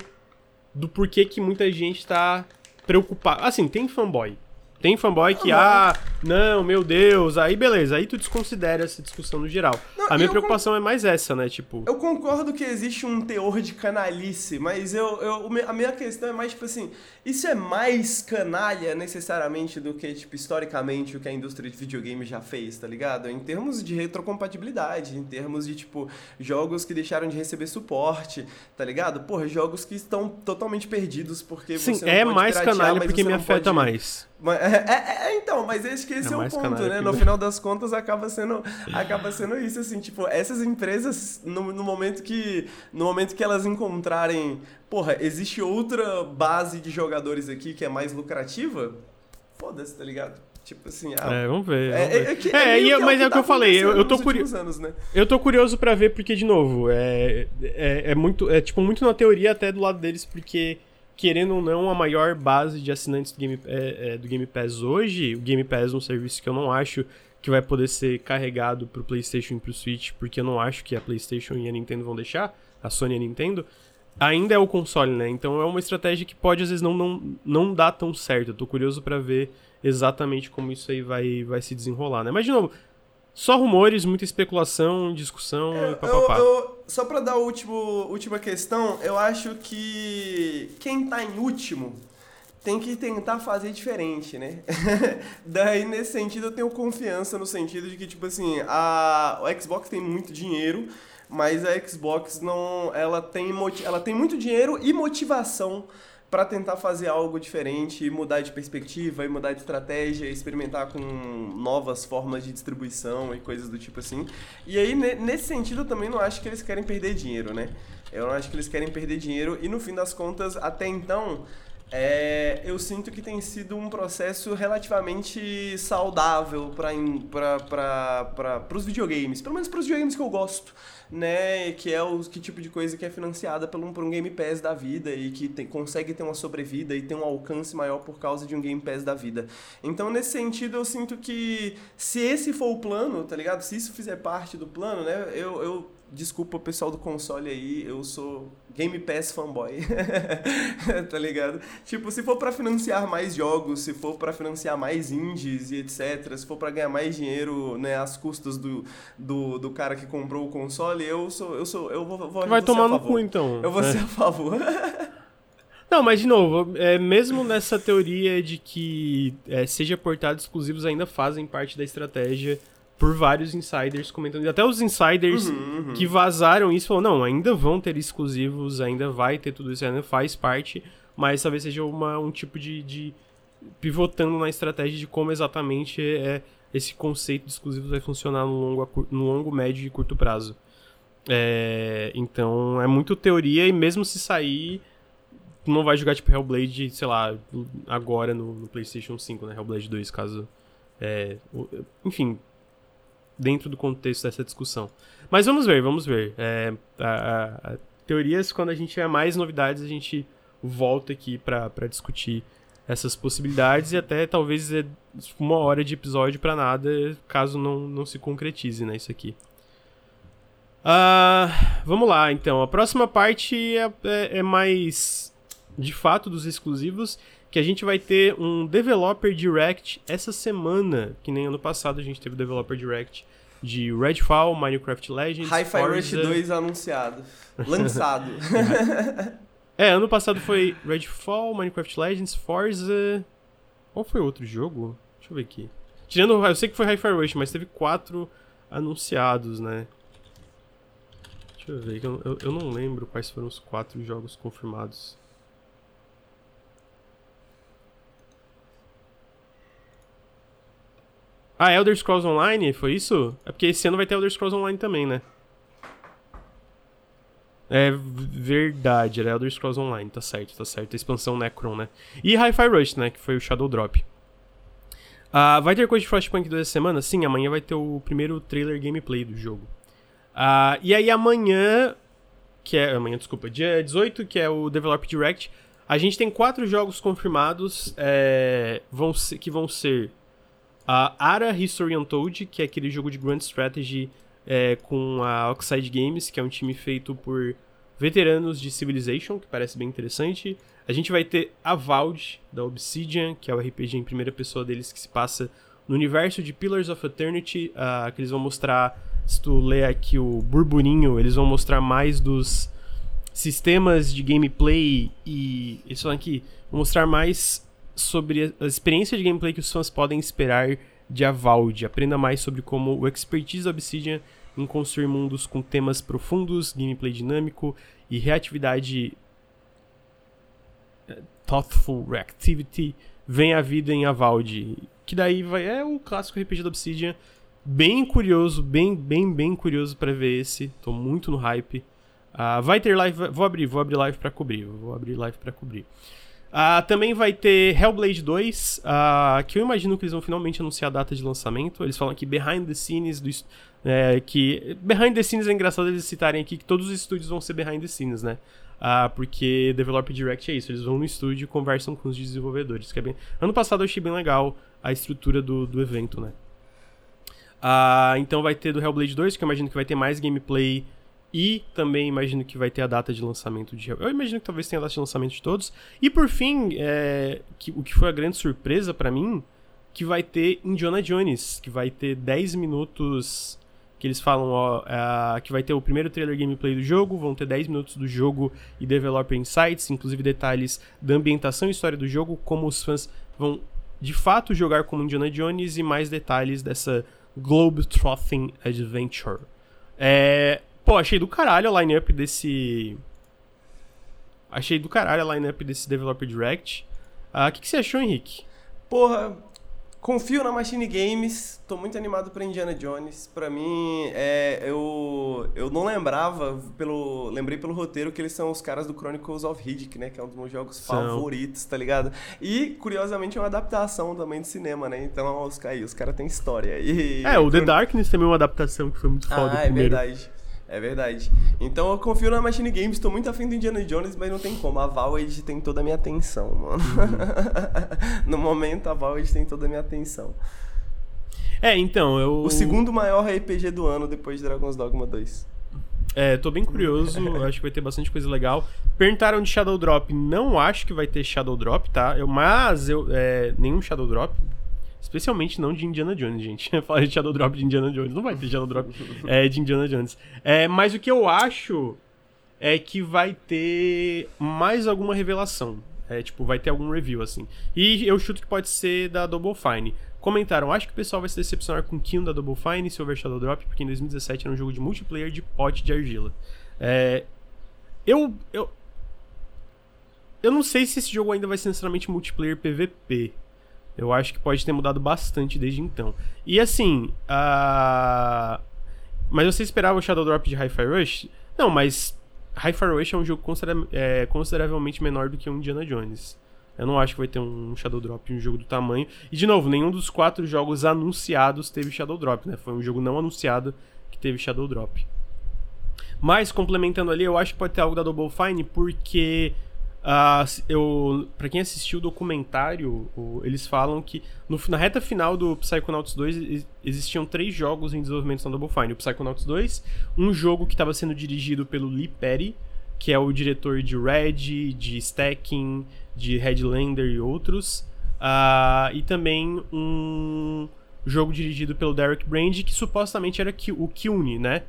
do porquê que muita gente tá preocupada. Assim, tem fanboy. Tem fanboy que, ah, não, meu Deus, aí beleza, aí tu desconsidera essa discussão no geral. Não, a minha preocupação é mais essa, né? Tipo. Eu concordo que existe um teor de canalice, mas eu, eu, a minha questão é mais, tipo assim, isso é mais canalha necessariamente do que, tipo, historicamente o que a indústria de videogame já fez, tá ligado? Em termos de retrocompatibilidade, em termos de, tipo, jogos que deixaram de receber suporte, tá ligado? Porra, jogos que estão totalmente perdidos porque Sim, você não é mais piratear, canalha porque me afeta pode- mais. Mas, é, é- é, então, mas esse que esse É é, o ponto, né? No final das contas, acaba sendo, acaba sendo isso, assim, tipo, essas empresas, no, no momento que no momento que elas encontrarem, porra, existe outra base de jogadores aqui que é mais lucrativa, foda-se, tá ligado? Tipo assim, ah, É, vamos ver. é, vamos ver. é, é que- É, que mas é o que eu tá falei, eu- eu tô nos curi- últimos anos, né? Eu tô curioso pra ver porque, de novo, é, é, é muito. É tipo muito na teoria até do lado deles, porque, querendo ou não, a maior base de assinantes do Game, é, é, do Game Pass hoje, o Game Pass é um serviço que eu não acho que vai poder ser carregado pro PlayStation e pro Switch, porque eu não acho que a PlayStation e a Nintendo vão deixar, a Sony e a Nintendo. Ainda é o console, né? Então é uma estratégia que pode às vezes não, não, não dar tão certo. Eu tô curioso pra ver exatamente como isso aí vai, vai se desenrolar, né? Mas de novo, só rumores, muita especulação, discussão e Eu- papapá. eu- eu- só pra dar a último, última questão, eu acho que quem tá em último tem que tentar fazer diferente, né? Daí, nesse sentido, eu tenho confiança no sentido de que, tipo assim, a, o Xbox tem muito dinheiro, mas a Xbox não. Ela tem, ela tem muito dinheiro e motivação pra tentar fazer algo diferente, mudar de perspectiva, e mudar de estratégia, experimentar com novas formas de distribuição e coisas do tipo assim. E aí, ne- nesse sentido, eu também não acho que eles querem perder dinheiro, né? Eu não acho que eles querem perder dinheiro, e no fim das contas, até então, é, eu sinto que tem sido um processo relativamente saudável para os videogames, pelo menos para os videogames que eu gosto, né? Que é o que tipo de coisa que é financiada por um, por um Game Pass da vida e que tem- consegue ter uma sobrevida e ter um alcance maior por causa de um Game Pass da vida. Então, nesse sentido, eu sinto que se esse for o plano, tá ligado? Se isso fizer parte do plano, né? Eu, eu desculpa o pessoal do console aí, eu sou Game Pass fanboy. tá ligado? Tipo, se for pra financiar mais jogos, se for pra financiar mais indies e etc, se for pra ganhar mais dinheiro, né, às custas do, do, do cara que comprou o console, eu sou eu sou eu vou, vou Vai vou tomar no cu, então. Eu vou É. ser a favor. Não, mas de novo, é, mesmo nessa teoria de que é, seja portado exclusivos ainda fazem parte da estratégia por vários insiders comentando. Até os insiders Uhum, que vazaram isso falaram, não, ainda vão ter exclusivos, ainda vai ter tudo isso, ainda faz parte, mas talvez seja uma, um tipo de, de pivotando na estratégia de como exatamente é, esse conceito de exclusivos vai funcionar no longo, no longo, médio e curto prazo. É, então é muito teoria e mesmo se sair, tu não vai jogar tipo Hellblade, sei lá, agora no, no PlayStation 5, né? Hellblade 2, caso. é, enfim, dentro do contexto dessa discussão. Mas vamos ver, vamos ver. É, a, a- teorias, quando a gente tiver mais novidades, a gente volta aqui pra discutir essas possibilidades e até talvez é uma hora de episódio pra nada, caso não, não se concretize, né, isso aqui. Ah, vamos lá, então. A próxima parte é, é- é mais de fato dos exclusivos, que a gente vai ter um Developer Direct essa semana, que nem ano passado a gente teve o Developer Direct de Redfall, Minecraft Legends, Hi-Fi Rush Forza- 2 anunciado. Lançado. É, ano passado foi Redfall, Minecraft Legends, Forza... Qual foi outro jogo? Deixa eu ver aqui. Tirando, eu sei que foi Hi-Fi Rush, mas teve quatro anunciados, né? Deixa eu ver, eu, eu, eu não lembro quais foram os quatro jogos confirmados. Ah, Elder Scrolls Online, foi isso? É porque esse ano vai ter Elder Scrolls Online também, né? É verdade, era Elder Scrolls Online, tá certo, tá certo. A expansão Necron, né? E Hi-Fi Rush, né? Que foi o Shadow Drop. Ah, vai ter coisa de Frostpunk duas semanas? Sim, amanhã vai ter o primeiro trailer gameplay do jogo. Ah, e aí amanhã, que é. Amanhã, desculpa, dia 18, que é o Developer Direct, a gente tem quatro jogos confirmados é, vão ser- que vão ser a Ara History Untold, que é aquele jogo de Grand Strategy é, com a Oxide Games, que é um time feito por veteranos de Civilization, que parece bem interessante. A gente vai ter Avowed, da Obsidian, que é o RPG em primeira pessoa deles que se passa no universo de Pillars of Eternity, uh, que eles vão mostrar, se tu ler aqui o burburinho, eles vão mostrar mais dos sistemas de gameplay e eles falam aqui, vão mostrar mais sobre a experiência de gameplay que os fãs podem esperar de Avald. Aprenda mais sobre como o expertise da Obsidian em construir mundos com temas profundos, gameplay dinâmico e reatividade eh, thoughtful reactivity vem à vida em Avald. Que daí vai é o clássico RPG da Obsidian. Bem curioso, bem, bem, bem curioso para ver esse. Tô muito no hype. Uh, vai ter live, vou abrir, vou abrir live para cobrir, vou abrir live para cobrir. Uh, também vai ter Hellblade 2, uh, ah, que eu imagino que eles vão finalmente anunciar a data de lançamento. Eles falam aqui behind the scenes do é, que behind the scenes é engraçado eles citarem aqui que todos os estúdios vão ser behind the scenes, né? Uh, porque Developer Direct é isso, eles vão no estúdio e conversam com os desenvolvedores. Que é bem... Ano passado eu achei bem legal a estrutura do, do evento, né? Então vai ter do Hellblade 2, que eu imagino que vai ter mais gameplay e também imagino que vai ter a data de lançamento de. Eu imagino que talvez tenha a data de lançamento de todos. E por fim, é, que, o que foi a grande surpresa para mim, que vai ter Indiana Jones, que vai ter 10 minutos. Que eles falam, ó, é, que vai ter o primeiro trailer gameplay do jogo, vão ter 10 minutos do jogo e developer insights, inclusive detalhes da ambientação e história do jogo, como os fãs vão de fato jogar como Indiana Jones e mais detalhes dessa Globe-Trotting Adventure. É, Pô, achei do caralho a lineup desse. Achei do caralho a lineup desse Developer Direct. Ah, o uh, que, que você achou, Henrique? Porra, confio na Machine Games, tô muito animado pra Indiana Jones. Pra mim, é, eu, eu não lembrava, pelo, lembrei pelo roteiro que eles são os caras do Chronicles of Riddick, né? Que é um dos meus jogos são. favoritos, tá ligado? E, curiosamente, é uma adaptação também do cinema, né? Então, os, aí, os caras têm história. E, é, o The Darkness também é uma adaptação que foi muito foda. Ah, é verdade. É verdade. Então eu confio na Machine Games, estou muito afim do Indiana Jones, mas não tem como. A Valve tem toda a minha atenção, mano. Uhum. no momento, a Valve tem toda a minha atenção. É, então, eu. O segundo maior RPG do ano depois de Dragon's Dogma 2. É, tô bem curioso, acho que vai ter bastante coisa legal. Perguntaram de Shadow Drop, não acho que vai ter Shadow Drop, tá? Eu, mas eu. É, nenhum Shadow Drop, Especialmente não de Indiana Jones, gente. Falar de Shadow Drop de Indiana Jones. Não vai ter Shadow Drop é, de Indiana Jones. É, mas o que eu acho é que vai ter mais alguma revelação. É, tipo, vai ter algum review, assim. E eu chuto que pode ser da Double Fine. Comentaram, acho que o pessoal vai se decepcionar com o Kill da Double Fine se houver Shadow Drop, porque em 2017 era um jogo de multiplayer de pote de argila. É, eu, eu. Eu não sei se esse jogo ainda vai ser necessariamente multiplayer PVP. Eu acho que pode ter mudado bastante desde então. E assim, mas você esperava o Shadow Drop de Hi-Fi Rush? Não, mas Hi-Fi Rush é um jogo considera é, consideravelmente menor do que um Indiana Jones. Eu não acho que vai ter um Shadow Drop um jogo do tamanho. E de novo, nenhum dos quatro jogos anunciados teve Shadow Drop, né? Foi um jogo não anunciado que teve Shadow Drop. Mas complementando ali, eu acho que pode ter algo da Double Fine porque Uh, eu, para quem assistiu o documentário, o, eles falam que no, na reta final do Psychonauts 2 existiam três jogos em desenvolvimento na Double Fine. O Psychonauts 2, um jogo que estava sendo dirigido pelo Lee Perry, que é o diretor de Red, de Stacking, de Headlander e outros. Uh, e também um jogo dirigido pelo Derek Brand, que supostamente era o Kune, né?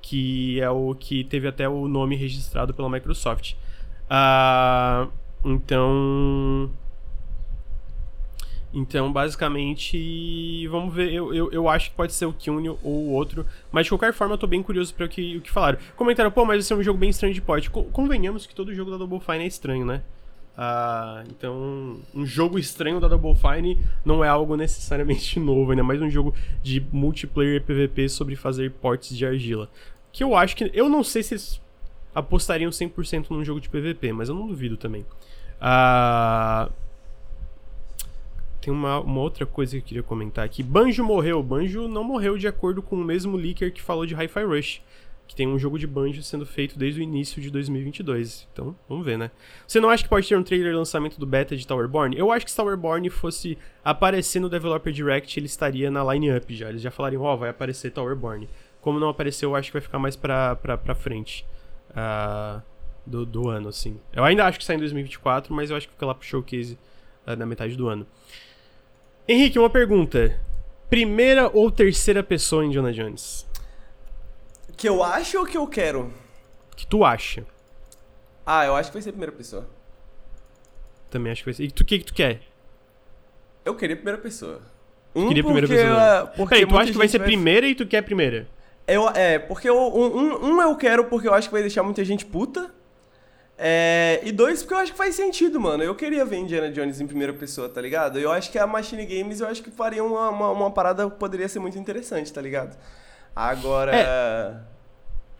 Que é o que teve até o nome registrado pela Microsoft. Uh, então. Então, basicamente, vamos ver. Eu, eu, eu acho que pode ser o Kune ou o outro. Mas de qualquer forma, eu tô bem curioso para o que, o que falaram. Comentaram, pô, mas esse é um jogo bem estranho de porte. Convenhamos que todo jogo da Double Fine é estranho, né? Uh, então, um jogo estranho da Double Fine não é algo necessariamente novo, ainda mais um jogo de multiplayer PVP sobre fazer portes de argila. Que eu acho que. Eu não sei se eles apostariam 100% num jogo de PVP, mas eu não duvido também. Ah, tem uma, uma, outra coisa que eu queria comentar aqui. Banjo morreu. Banjo não morreu de acordo com o mesmo leaker que falou de Hi-Fi Rush. Que tem um jogo de Banjo sendo feito desde o início de 2022. Então, vamos ver, né? Você não acha que pode ter um trailer lançamento do beta de Towerborn? Eu acho que se Towerborn fosse aparecer no Developer Direct, ele estaria na line-up já. Eles já falariam, ó, oh, vai aparecer Towerborn. Como não apareceu, eu acho que vai ficar mais pra, pra, pra frente uh, do, do ano, assim. Eu ainda acho que sai em 2024, mas eu acho que fica lá pro showcase uh, na metade do ano. Henrique, uma pergunta. primeira ou terceira pessoa em Indiana Jones? Que eu acho ou que eu quero? Que tu acha? Ah, eu acho que vai ser primeira pessoa. Também acho que vai ser. E tu, o que, que tu quer? Eu queria primeira pessoa. Um queria primeira pessoa. porque Peraí, tu acha que vai ser primeira e tu quer primeira? Eu, é, porque eu, um, um- eu quero porque eu acho que vai deixar muita gente puta. É, e dois, porque eu acho que faz sentido, mano. Eu queria ver Indiana Jones em primeira pessoa, tá ligado? Eu acho que a Machine Games, eu acho que faria uma, uma, uma parada que poderia ser muito interessante, tá ligado? Agora.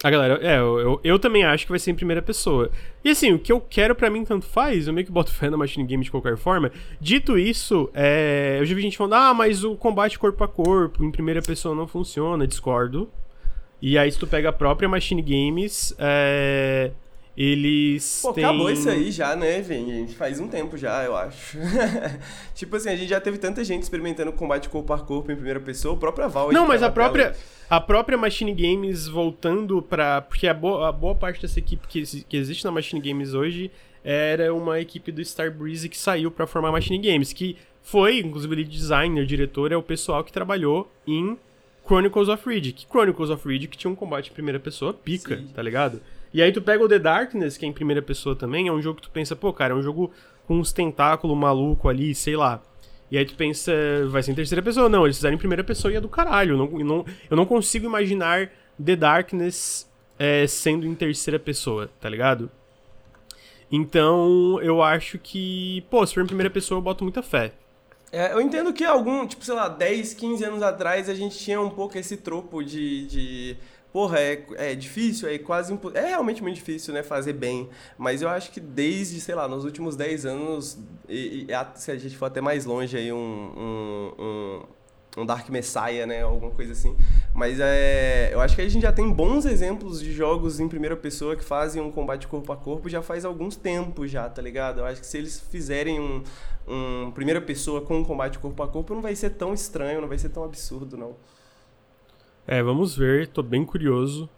A galera, é, eu, eu, eu também acho que vai ser em primeira pessoa. E assim, o que eu quero pra mim tanto faz, eu meio que boto fé na Machine Game de qualquer forma. Dito isso, é, eu já vi gente falando, ah, mas o combate corpo a corpo em primeira pessoa não funciona, discordo. E aí, se tu pega a própria Machine Games, é, eles Pô, têm... acabou isso aí já, né, vem, gente? Faz um tempo já, eu acho. tipo assim, a gente já teve tanta gente experimentando combate corpo a corpo em primeira pessoa, o próprio Valve. Não, mas a própria, tela- a própria Machine Games voltando pra. Porque a boa, a boa parte dessa equipe que, que existe na Machine Games hoje era uma equipe do Starbreeze que saiu pra formar a Machine Games, que foi, inclusive, o lead designer, diretor, é o pessoal que trabalhou em Chronicles of Riddick. Chronicles of Riddick tinha um combate em primeira pessoa pica, Sim. tá ligado? E aí tu pega o The Darkness, que é em primeira pessoa também, é um jogo que tu pensa, pô, cara, é um jogo com uns tentáculos maluco ali, sei lá. E aí tu pensa, vai ser em terceira pessoa. Não, eles fizeram em primeira pessoa e é do caralho. Eu não, eu não, eu não consigo imaginar The Darkness é, sendo em terceira pessoa, tá ligado? Então, eu acho que, pô, se for em primeira pessoa, eu boto muita fé. É, eu entendo que algum, tipo, sei lá, 10, 15 anos atrás a gente tinha um pouco esse tropo de. de porra, é, é difícil, é quase É realmente muito difícil, né, fazer bem. Mas eu acho que desde, sei lá, nos últimos 10 anos, e, e a- se a gente for até mais longe aí, um. um, um um Dark Messiah, né? Alguma coisa assim. Mas é, eu acho que a gente já tem bons exemplos de jogos em primeira pessoa que fazem um combate corpo a corpo já faz alguns tempos já, tá ligado? Eu acho que se eles fizerem um, um primeira pessoa com um combate corpo a corpo, não vai ser tão estranho, não vai ser tão absurdo, não. É, vamos ver, tô bem curioso.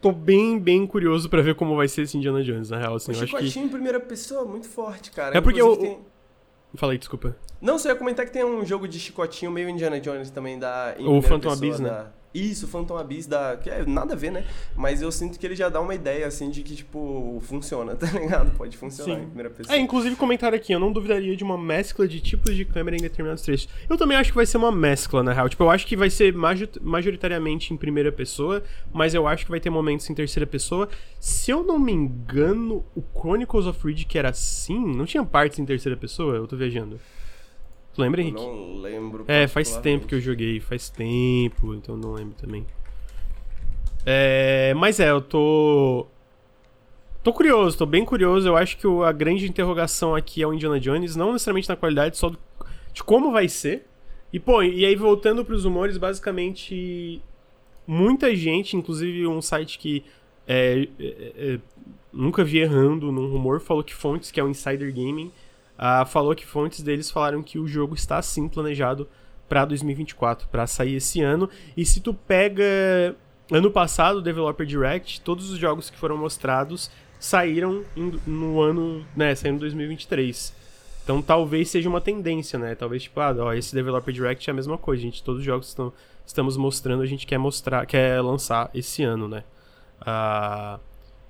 Tô bem, bem curioso pra ver como vai ser esse Indiana Jones, na real, assim, o eu acho que... chicotinho em primeira pessoa, muito forte, cara. É porque Inclusive o- tem- Falei, desculpa. Não, só ia comentar que tem um jogo de chicotinho meio Indiana Jones também da. O Phantom pessoa Abyss, né? da- Isso, Phantom Abyss da. Que é nada a ver, né? Mas eu sinto que ele já dá uma ideia, assim, de que, tipo, funciona, tá ligado? Pode funcionar Sim. em primeira pessoa. É, inclusive comentaram aqui, eu não duvidaria de uma mescla de tipos de câmera em determinados trechos. Eu também acho que vai ser uma mescla, na real. Tipo, eu acho que vai ser majoritariamente em primeira pessoa, mas eu acho que vai ter momentos em terceira pessoa. Se eu não me engano, o Chronicles of Riddick era assim? Não tinha partes em terceira pessoa? Eu tô viajando. Tu lembra, Eu Henrique? não lembro. É, faz tempo que eu joguei, faz tempo, então não lembro também. É, mas é, eu tô. Tô curioso, tô bem curioso. Eu acho que a grande interrogação aqui é o Indiana Jones, não necessariamente na qualidade, só do- de como vai ser. E, pô, e aí voltando pros humores, basicamente. Muita gente, inclusive um site que é, é, é, nunca vi errando num rumor, falou que Fontes, que é o Insider Gaming, ah, falou que fontes deles falaram que o jogo está sim planejado para 2024, para sair esse ano. E se tu pega ano passado o Developer Direct, todos os jogos que foram mostrados saíram no ano, né, saíram em 2023. Então talvez seja uma tendência, né? Talvez tipo, ah, ó, esse Developer Direct é a mesma coisa, gente. Todos os jogos que estão, estamos mostrando, a gente quer mostrar, quer lançar esse ano, né? Ah,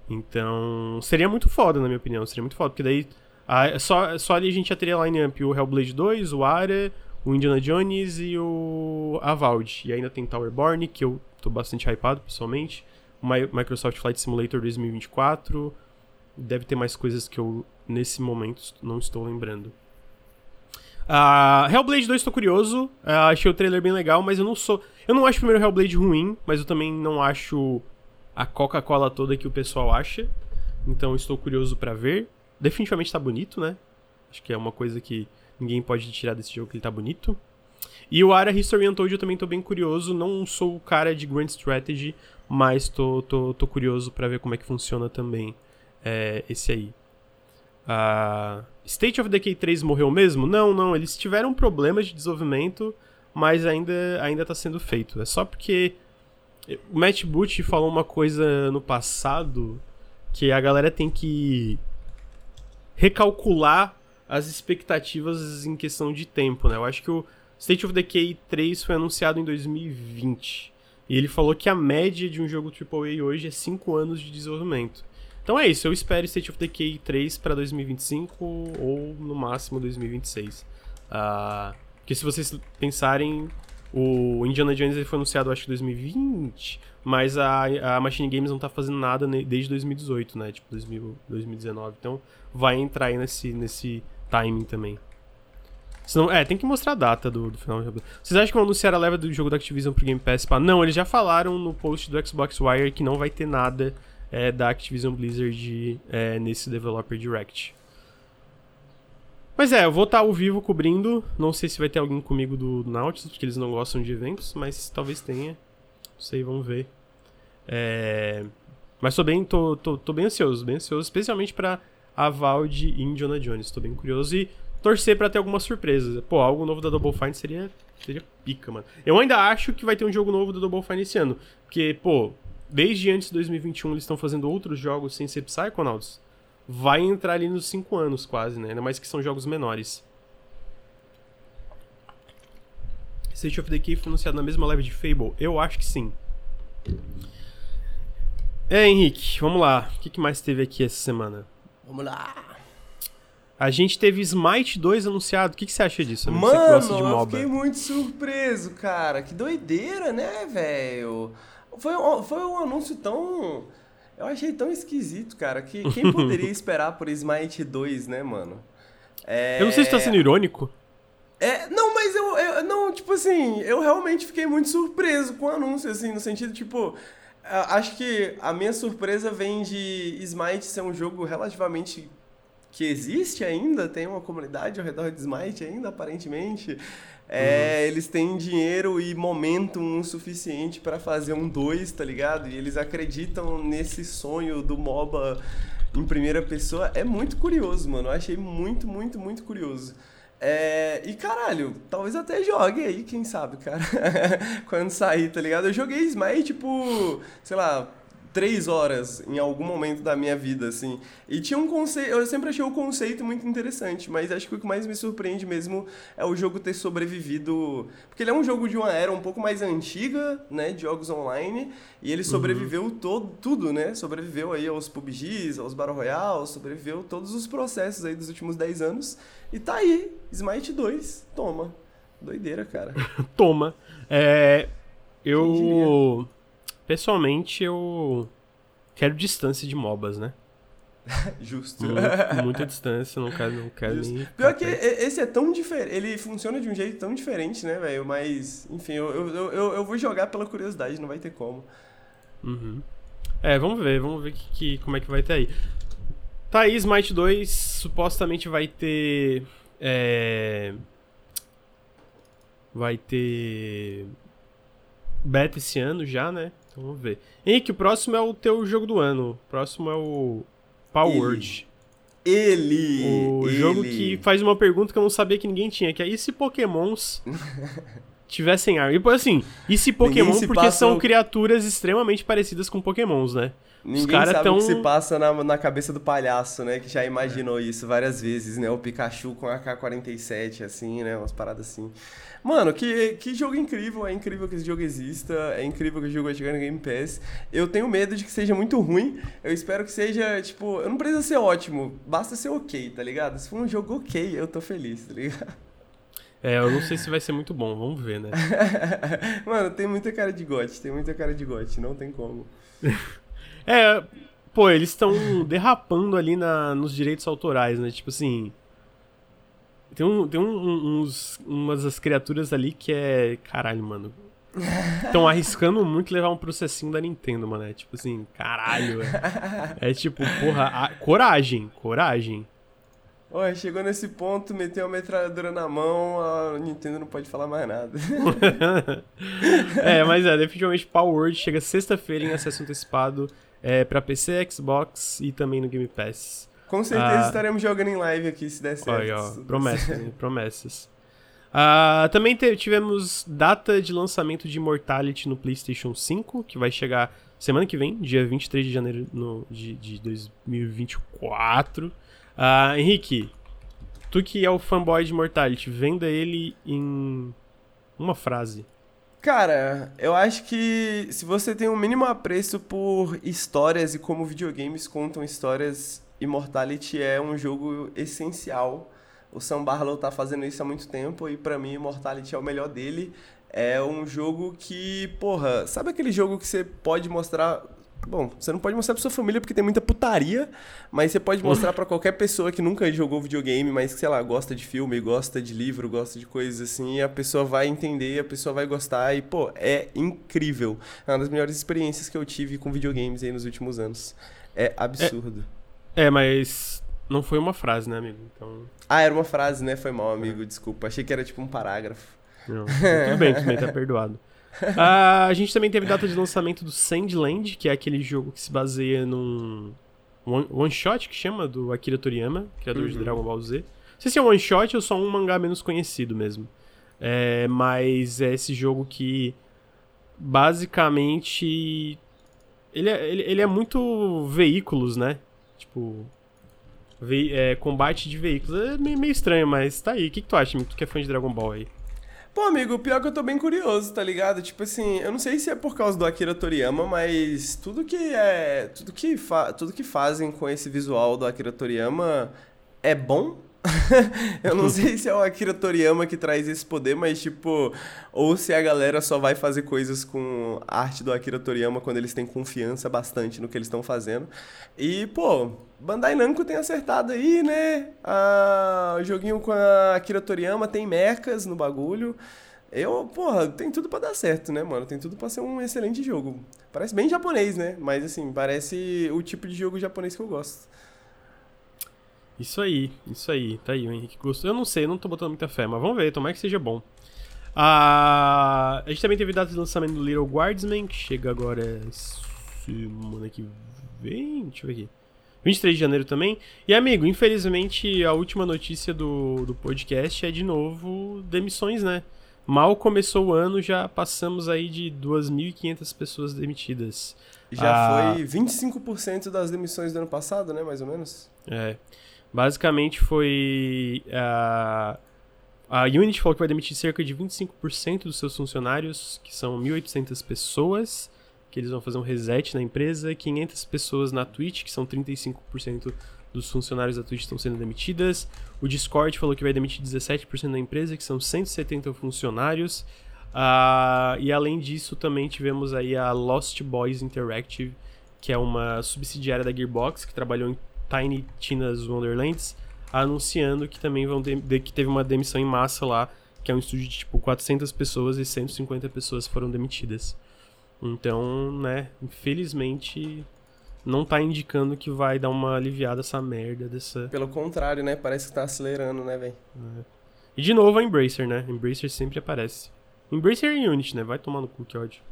então, seria muito foda, na minha opinião. Seria muito foda, porque daí ah, só, só ali a gente já teria line-up o Hellblade 2, o Ara, o Indiana Jones e o Avald. E ainda tem Towerborn, que eu tô bastante hypado, pessoalmente. O Mi- Microsoft Flight Simulator 2024. Deve ter mais coisas que eu, nesse momento, não estou lembrando. Ah, Hellblade 2 tô curioso. Ah, achei o trailer bem legal, mas eu não sou. Eu não acho o primeiro Hellblade ruim, mas eu também não acho a Coca-Cola toda que o pessoal acha. Então estou curioso pra ver. Definitivamente tá bonito, né? Acho que é uma coisa que ninguém pode tirar desse jogo que ele tá bonito. E o Ara History Untold eu também tô bem curioso. Não sou o cara de Grand Strategy, mas tô, tô, tô curioso pra ver como é que funciona também é, esse aí. Ah, State of Decay 3 morreu mesmo? Não, não. Eles tiveram problemas de desenvolvimento, mas ainda, ainda tá sendo feito. É só porque o Matt Booty falou uma coisa no passado que a galera tem que recalcular as expectativas em questão de tempo, né? Eu acho que o State of Decay 3 foi anunciado em 2020. E ele falou que a média de um jogo AAA hoje é 5 anos de desenvolvimento. Então é isso, eu espero State of Decay 3 para 2025 ou no máximo 2026. Uh, porque se vocês pensarem, o Indiana Jones foi anunciado acho que em 2020, mas a, a Machine Games não tá fazendo nada desde 2018, né? Tipo 2000, 2019. Então vai entrar aí nesse, nesse timing também. Senão, é, tem que mostrar a data do, do final do. Vocês acham que vão anunciar a leva do jogo da Activision pro Game Pass? Pá? Não, eles já falaram no post do Xbox Wire que não vai ter nada é, da Activision Blizzard é, nesse Developer Direct. Mas é, eu vou estar ao vivo cobrindo. Não sei se vai ter alguém comigo do Nautilus, porque eles não gostam de eventos, mas talvez tenha. Não sei, vamos ver. É... Mas tô bem, tô, tô, tô bem ansioso, bem ansioso, especialmente para a Valde e Indiana Jones. Tô bem curioso e torcer para ter alguma surpresa. Pô, algo novo da Double Fine seria, seria pica, mano. Eu ainda acho que vai ter um jogo novo da Double Fine esse ano. Porque, pô, desde antes de 2021 eles estão fazendo outros jogos sem ser Psychonauts. Vai entrar ali nos 5 anos quase, né? Ainda mais que são jogos menores. State of Decay foi anunciado na mesma live de Fable? Eu acho que sim. É, Henrique, vamos lá. O que, mais teve aqui essa semana? Vamos lá. A gente teve Smite 2 anunciado. O que, que você acha disso? Amigo? Mano, eu fiquei muito surpreso, cara. Que doideira, né, velho? Foi, foi um anúncio tão. Eu achei tão esquisito, cara, que quem poderia esperar por Smite 2, né, mano? É... Eu não sei se tá sendo irônico. É, não, mas eu, eu, Não, tipo assim, eu realmente fiquei muito surpreso com o anúncio, assim, no sentido, tipo. Acho que a minha surpresa vem de Smite ser um jogo relativamente que existe ainda, tem uma comunidade ao redor de Smite ainda, aparentemente. É, uhum. Eles têm dinheiro e momentum suficiente para fazer um 2, tá ligado? E eles acreditam nesse sonho do MOBA em primeira pessoa. É muito curioso, mano. Eu achei muito, muito, muito curioso. É, e caralho, talvez até jogue aí, quem sabe, cara. Quando sair, tá ligado? Eu joguei Smite, tipo, sei lá, três horas em algum momento da minha vida, assim. E tinha um conceito. Eu sempre achei o conceito muito interessante, mas acho que o que mais me surpreende mesmo é o jogo ter sobrevivido. Porque ele é um jogo de uma era um pouco mais antiga, né? De jogos online. E ele uhum. sobreviveu uhum. todo, tudo, né? Sobreviveu aí aos PUBGs, aos Battle Royale, sobreviveu todos os processos aí dos últimos 10 anos. E tá aí, Smite 2, toma. Doideira, cara. toma. É. Eu. Pessoalmente, eu quero distância de MOBAs, né? Justo. Muito, muita distância, não quero, não quero nem. Pior que esse é tão diferente. Ele funciona de um jeito tão diferente, né, velho? Mas, enfim, eu, eu, eu, eu, vou jogar pela curiosidade, não vai ter como. Uhum. É, vamos ver, vamos ver que, que, como é que vai ter aí. Tá aí, Smite 2 supostamente vai ter. É... Vai ter. Beta esse ano já, né? Então vamos ver. Henrique, o próximo é o teu jogo do ano. O próximo é o Power Word. Ele! O ele. jogo que faz uma pergunta que eu não sabia que ninguém tinha, que é e se pokémons tivessem arma? E assim, e se pokémon se porque são criaturas extremamente parecidas com pokémons, né? Ninguém sabe tão... o que se passa na, na cabeça do palhaço, né? Que já imaginou é. isso várias vezes, né? O Pikachu com a AK-47, assim, né? Umas paradas assim. Mano, que, que jogo incrível. É incrível que esse jogo exista. É incrível que o jogo vai chegar no Game Pass. Eu tenho medo de que seja muito ruim. Eu espero que seja, tipo... Eu não preciso ser ótimo. Basta ser ok, tá ligado? Se for um jogo ok, eu tô feliz, tá ligado? É, eu não sei se vai ser muito bom. Vamos ver, né? Mano, tem muita cara de gote. Tem muita cara de gote. Não tem como. É, pô, eles estão derrapando ali na, nos direitos autorais, né? Tipo assim. Tem, um, tem um, uns, umas das criaturas ali que é. Caralho, mano. Estão arriscando muito levar um processinho da Nintendo, mano. É tipo assim, caralho. É, é tipo, porra, a, coragem, coragem. Olha, chegou nesse ponto, meteu a metralhadora na mão, a Nintendo não pode falar mais nada. é, mas é, definitivamente Power Word chega sexta-feira em acesso antecipado é, para PC, Xbox e também no Game Pass. Com certeza ah, estaremos jogando em live aqui se der certo. Olha, ó, promessas, promessas. Uh, também tivemos data de lançamento de Immortality no PlayStation 5, que vai chegar semana que vem, dia 23 de janeiro no, de, de 2024. Ah, Henrique, tu que é o fanboy de Immortality, venda ele em Uma frase. Cara, eu acho que se você tem um mínimo apreço por histórias e como videogames contam histórias, Immortality é um jogo essencial. O Sam Barlow tá fazendo isso há muito tempo e para mim Immortality é o melhor dele. É um jogo que, porra, sabe aquele jogo que você pode mostrar Bom, você não pode mostrar pra sua família porque tem muita putaria, mas você pode mostrar para qualquer pessoa que nunca jogou videogame, mas que, sei lá, gosta de filme, gosta de livro, gosta de coisas assim, e a pessoa vai entender, a pessoa vai gostar, e, pô, é incrível. É uma das melhores experiências que eu tive com videogames aí nos últimos anos. É absurdo. É, é mas não foi uma frase, né, amigo? Então... Ah, era uma frase, né? Foi mal, amigo, desculpa. Achei que era tipo um parágrafo. Não, tudo bem, tudo bem, tá perdoado. Uh, a gente também teve data de lançamento do Sandland, que é aquele jogo que se baseia num one, one shot que chama do Akira Toriyama, criador uhum. de Dragon Ball Z. Não sei se é um one shot ou só um mangá menos conhecido mesmo. É, mas é esse jogo que basicamente ele é, ele, ele é muito veículos, né? Tipo, ve, é, combate de veículos. É meio, meio estranho, mas tá aí. O que, que tu acha, Tu que é fã de Dragon Ball aí? Pô, amigo, pior que eu tô bem curioso, tá ligado? Tipo assim, eu não sei se é por causa do Akira Toriyama, mas tudo que é. Tudo que, fa tudo que fazem com esse visual do Akira Toriyama é bom, eu não sei se é o Akira Toriyama que traz esse poder, mas tipo, ou se a galera só vai fazer coisas com a arte do Akira Toriyama quando eles têm confiança bastante no que eles estão fazendo. E, pô, Bandai Namco tem acertado aí, né? Ah, o joguinho com a Akira Toriyama tem mechas no bagulho. Eu, porra, tem tudo para dar certo, né, mano? Tem tudo para ser um excelente jogo. Parece bem japonês, né? Mas assim, parece o tipo de jogo japonês que eu gosto. Isso aí, isso aí, tá aí, o Henrique gostou. Eu não sei, eu não tô botando muita fé, mas vamos ver, tomara que seja bom. Ah, a gente também teve data de lançamento do Little Guardsman, que chega agora semana que vem. Deixa eu ver aqui. 23 de janeiro também. E, amigo, infelizmente a última notícia do, do podcast é de novo demissões, né? Mal começou o ano, já passamos aí de 2.500 pessoas demitidas. Já ah, foi 25% das demissões do ano passado, né? Mais ou menos. É. Basicamente foi. Uh, a Unity falou que vai demitir cerca de 25% dos seus funcionários, que são 1.800 pessoas, que eles vão fazer um reset na empresa, 500 pessoas na Twitch, que são 35% dos funcionários da Twitch estão sendo demitidas. O Discord falou que vai demitir 17% da empresa, que são 170 funcionários. Uh, e além disso, também tivemos aí a Lost Boys Interactive, que é uma subsidiária da Gearbox, que trabalhou em Tiny Tina's Wonderlands, anunciando que também vão de, que teve uma demissão em massa lá, que é um estúdio de tipo 400 pessoas e 150 pessoas foram demitidas. Então, né, infelizmente não tá indicando que vai dar uma aliviada essa merda dessa. Pelo contrário, né? Parece que tá acelerando, né, velho? É. E de novo a Embracer, né? Embracer sempre aparece. Embracer e Unity, né? Vai tomar no cu, que ódio.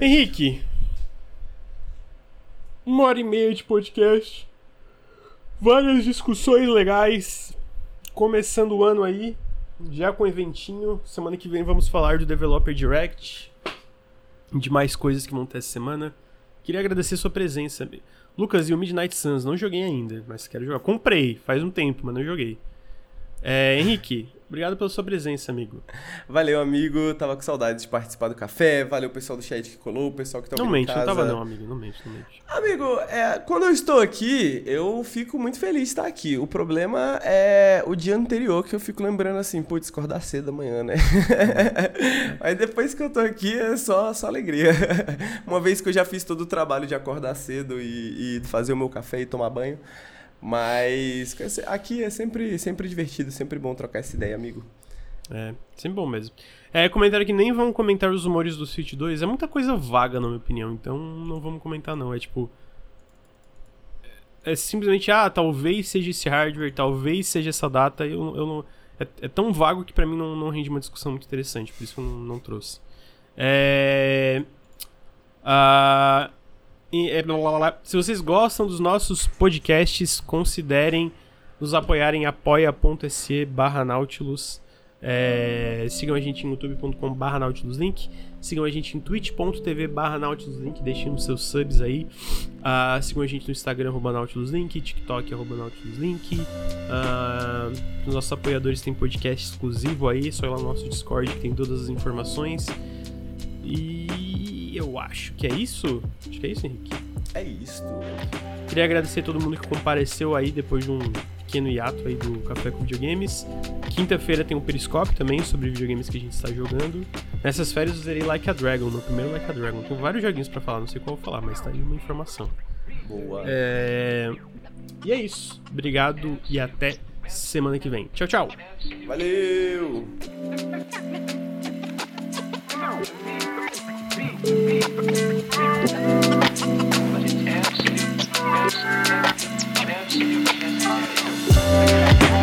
Henrique, uma hora e meia de podcast. Várias discussões legais. Começando o ano aí, já com eventinho. Semana que vem vamos falar do Developer Direct. De mais coisas que vão ter essa semana. Queria agradecer sua presença. Lucas, e o Midnight Suns? Não joguei ainda, mas quero jogar. Comprei, faz um tempo, mas não joguei. É, Henrique, Obrigado pela sua presença, amigo. Valeu, amigo. Tava com saudade de participar do café. Valeu o pessoal do chat que colou, o pessoal que tá Não mente, não tava não, amigo. Não mente, não mente. Amigo, é, quando eu estou aqui, eu fico muito feliz de estar aqui. O problema é o dia anterior que eu fico lembrando assim, putz, acordar cedo amanhã, né? Mas depois que eu tô aqui é só, só alegria. Uma vez que eu já fiz todo o trabalho de acordar cedo e, e fazer o meu café e tomar banho. Mas aqui é sempre, sempre divertido, sempre bom trocar essa ideia, amigo. É, sempre bom mesmo. É, comentário que nem vão comentar os rumores do Switch 2 é muita coisa vaga, na minha opinião, então não vamos comentar não. É tipo. É simplesmente, ah, talvez seja esse hardware, talvez seja essa data. Eu, eu não, é, é tão vago que para mim não, não rende uma discussão muito interessante, por isso eu não, não trouxe. É. Uh, Se vocês gostam dos nossos podcasts, considerem nos apoiar em apoia.se barra Nautilus. É, sigam a gente em youtube.com barra Nautilus Link. Sigam a gente em twitch.tv barra NautilusLink, deixem os seus subs aí. Uh, sigam a gente no Instagram, arroba NautilusLink, TikTok, arroba NautilusLink. Uh, os nossos apoiadores têm podcast exclusivo aí, só ir lá no nosso Discord que tem todas as informações. E eu acho que é isso. Acho que é isso, Henrique. É isso. Queria agradecer a todo mundo que compareceu aí depois de um pequeno hiato aí do Café com Videogames. Quinta-feira tem um Periscope também sobre videogames que a gente está jogando. Nessas férias eu zerei Like a Dragon, no primeiro Like a Dragon. Tem vários joguinhos para falar, não sei qual vou falar, mas tá aí uma informação. Boa. É... E é isso. Obrigado e até semana que vem. Tchau, tchau. Valeu! But it's absolute, absolute, absolute.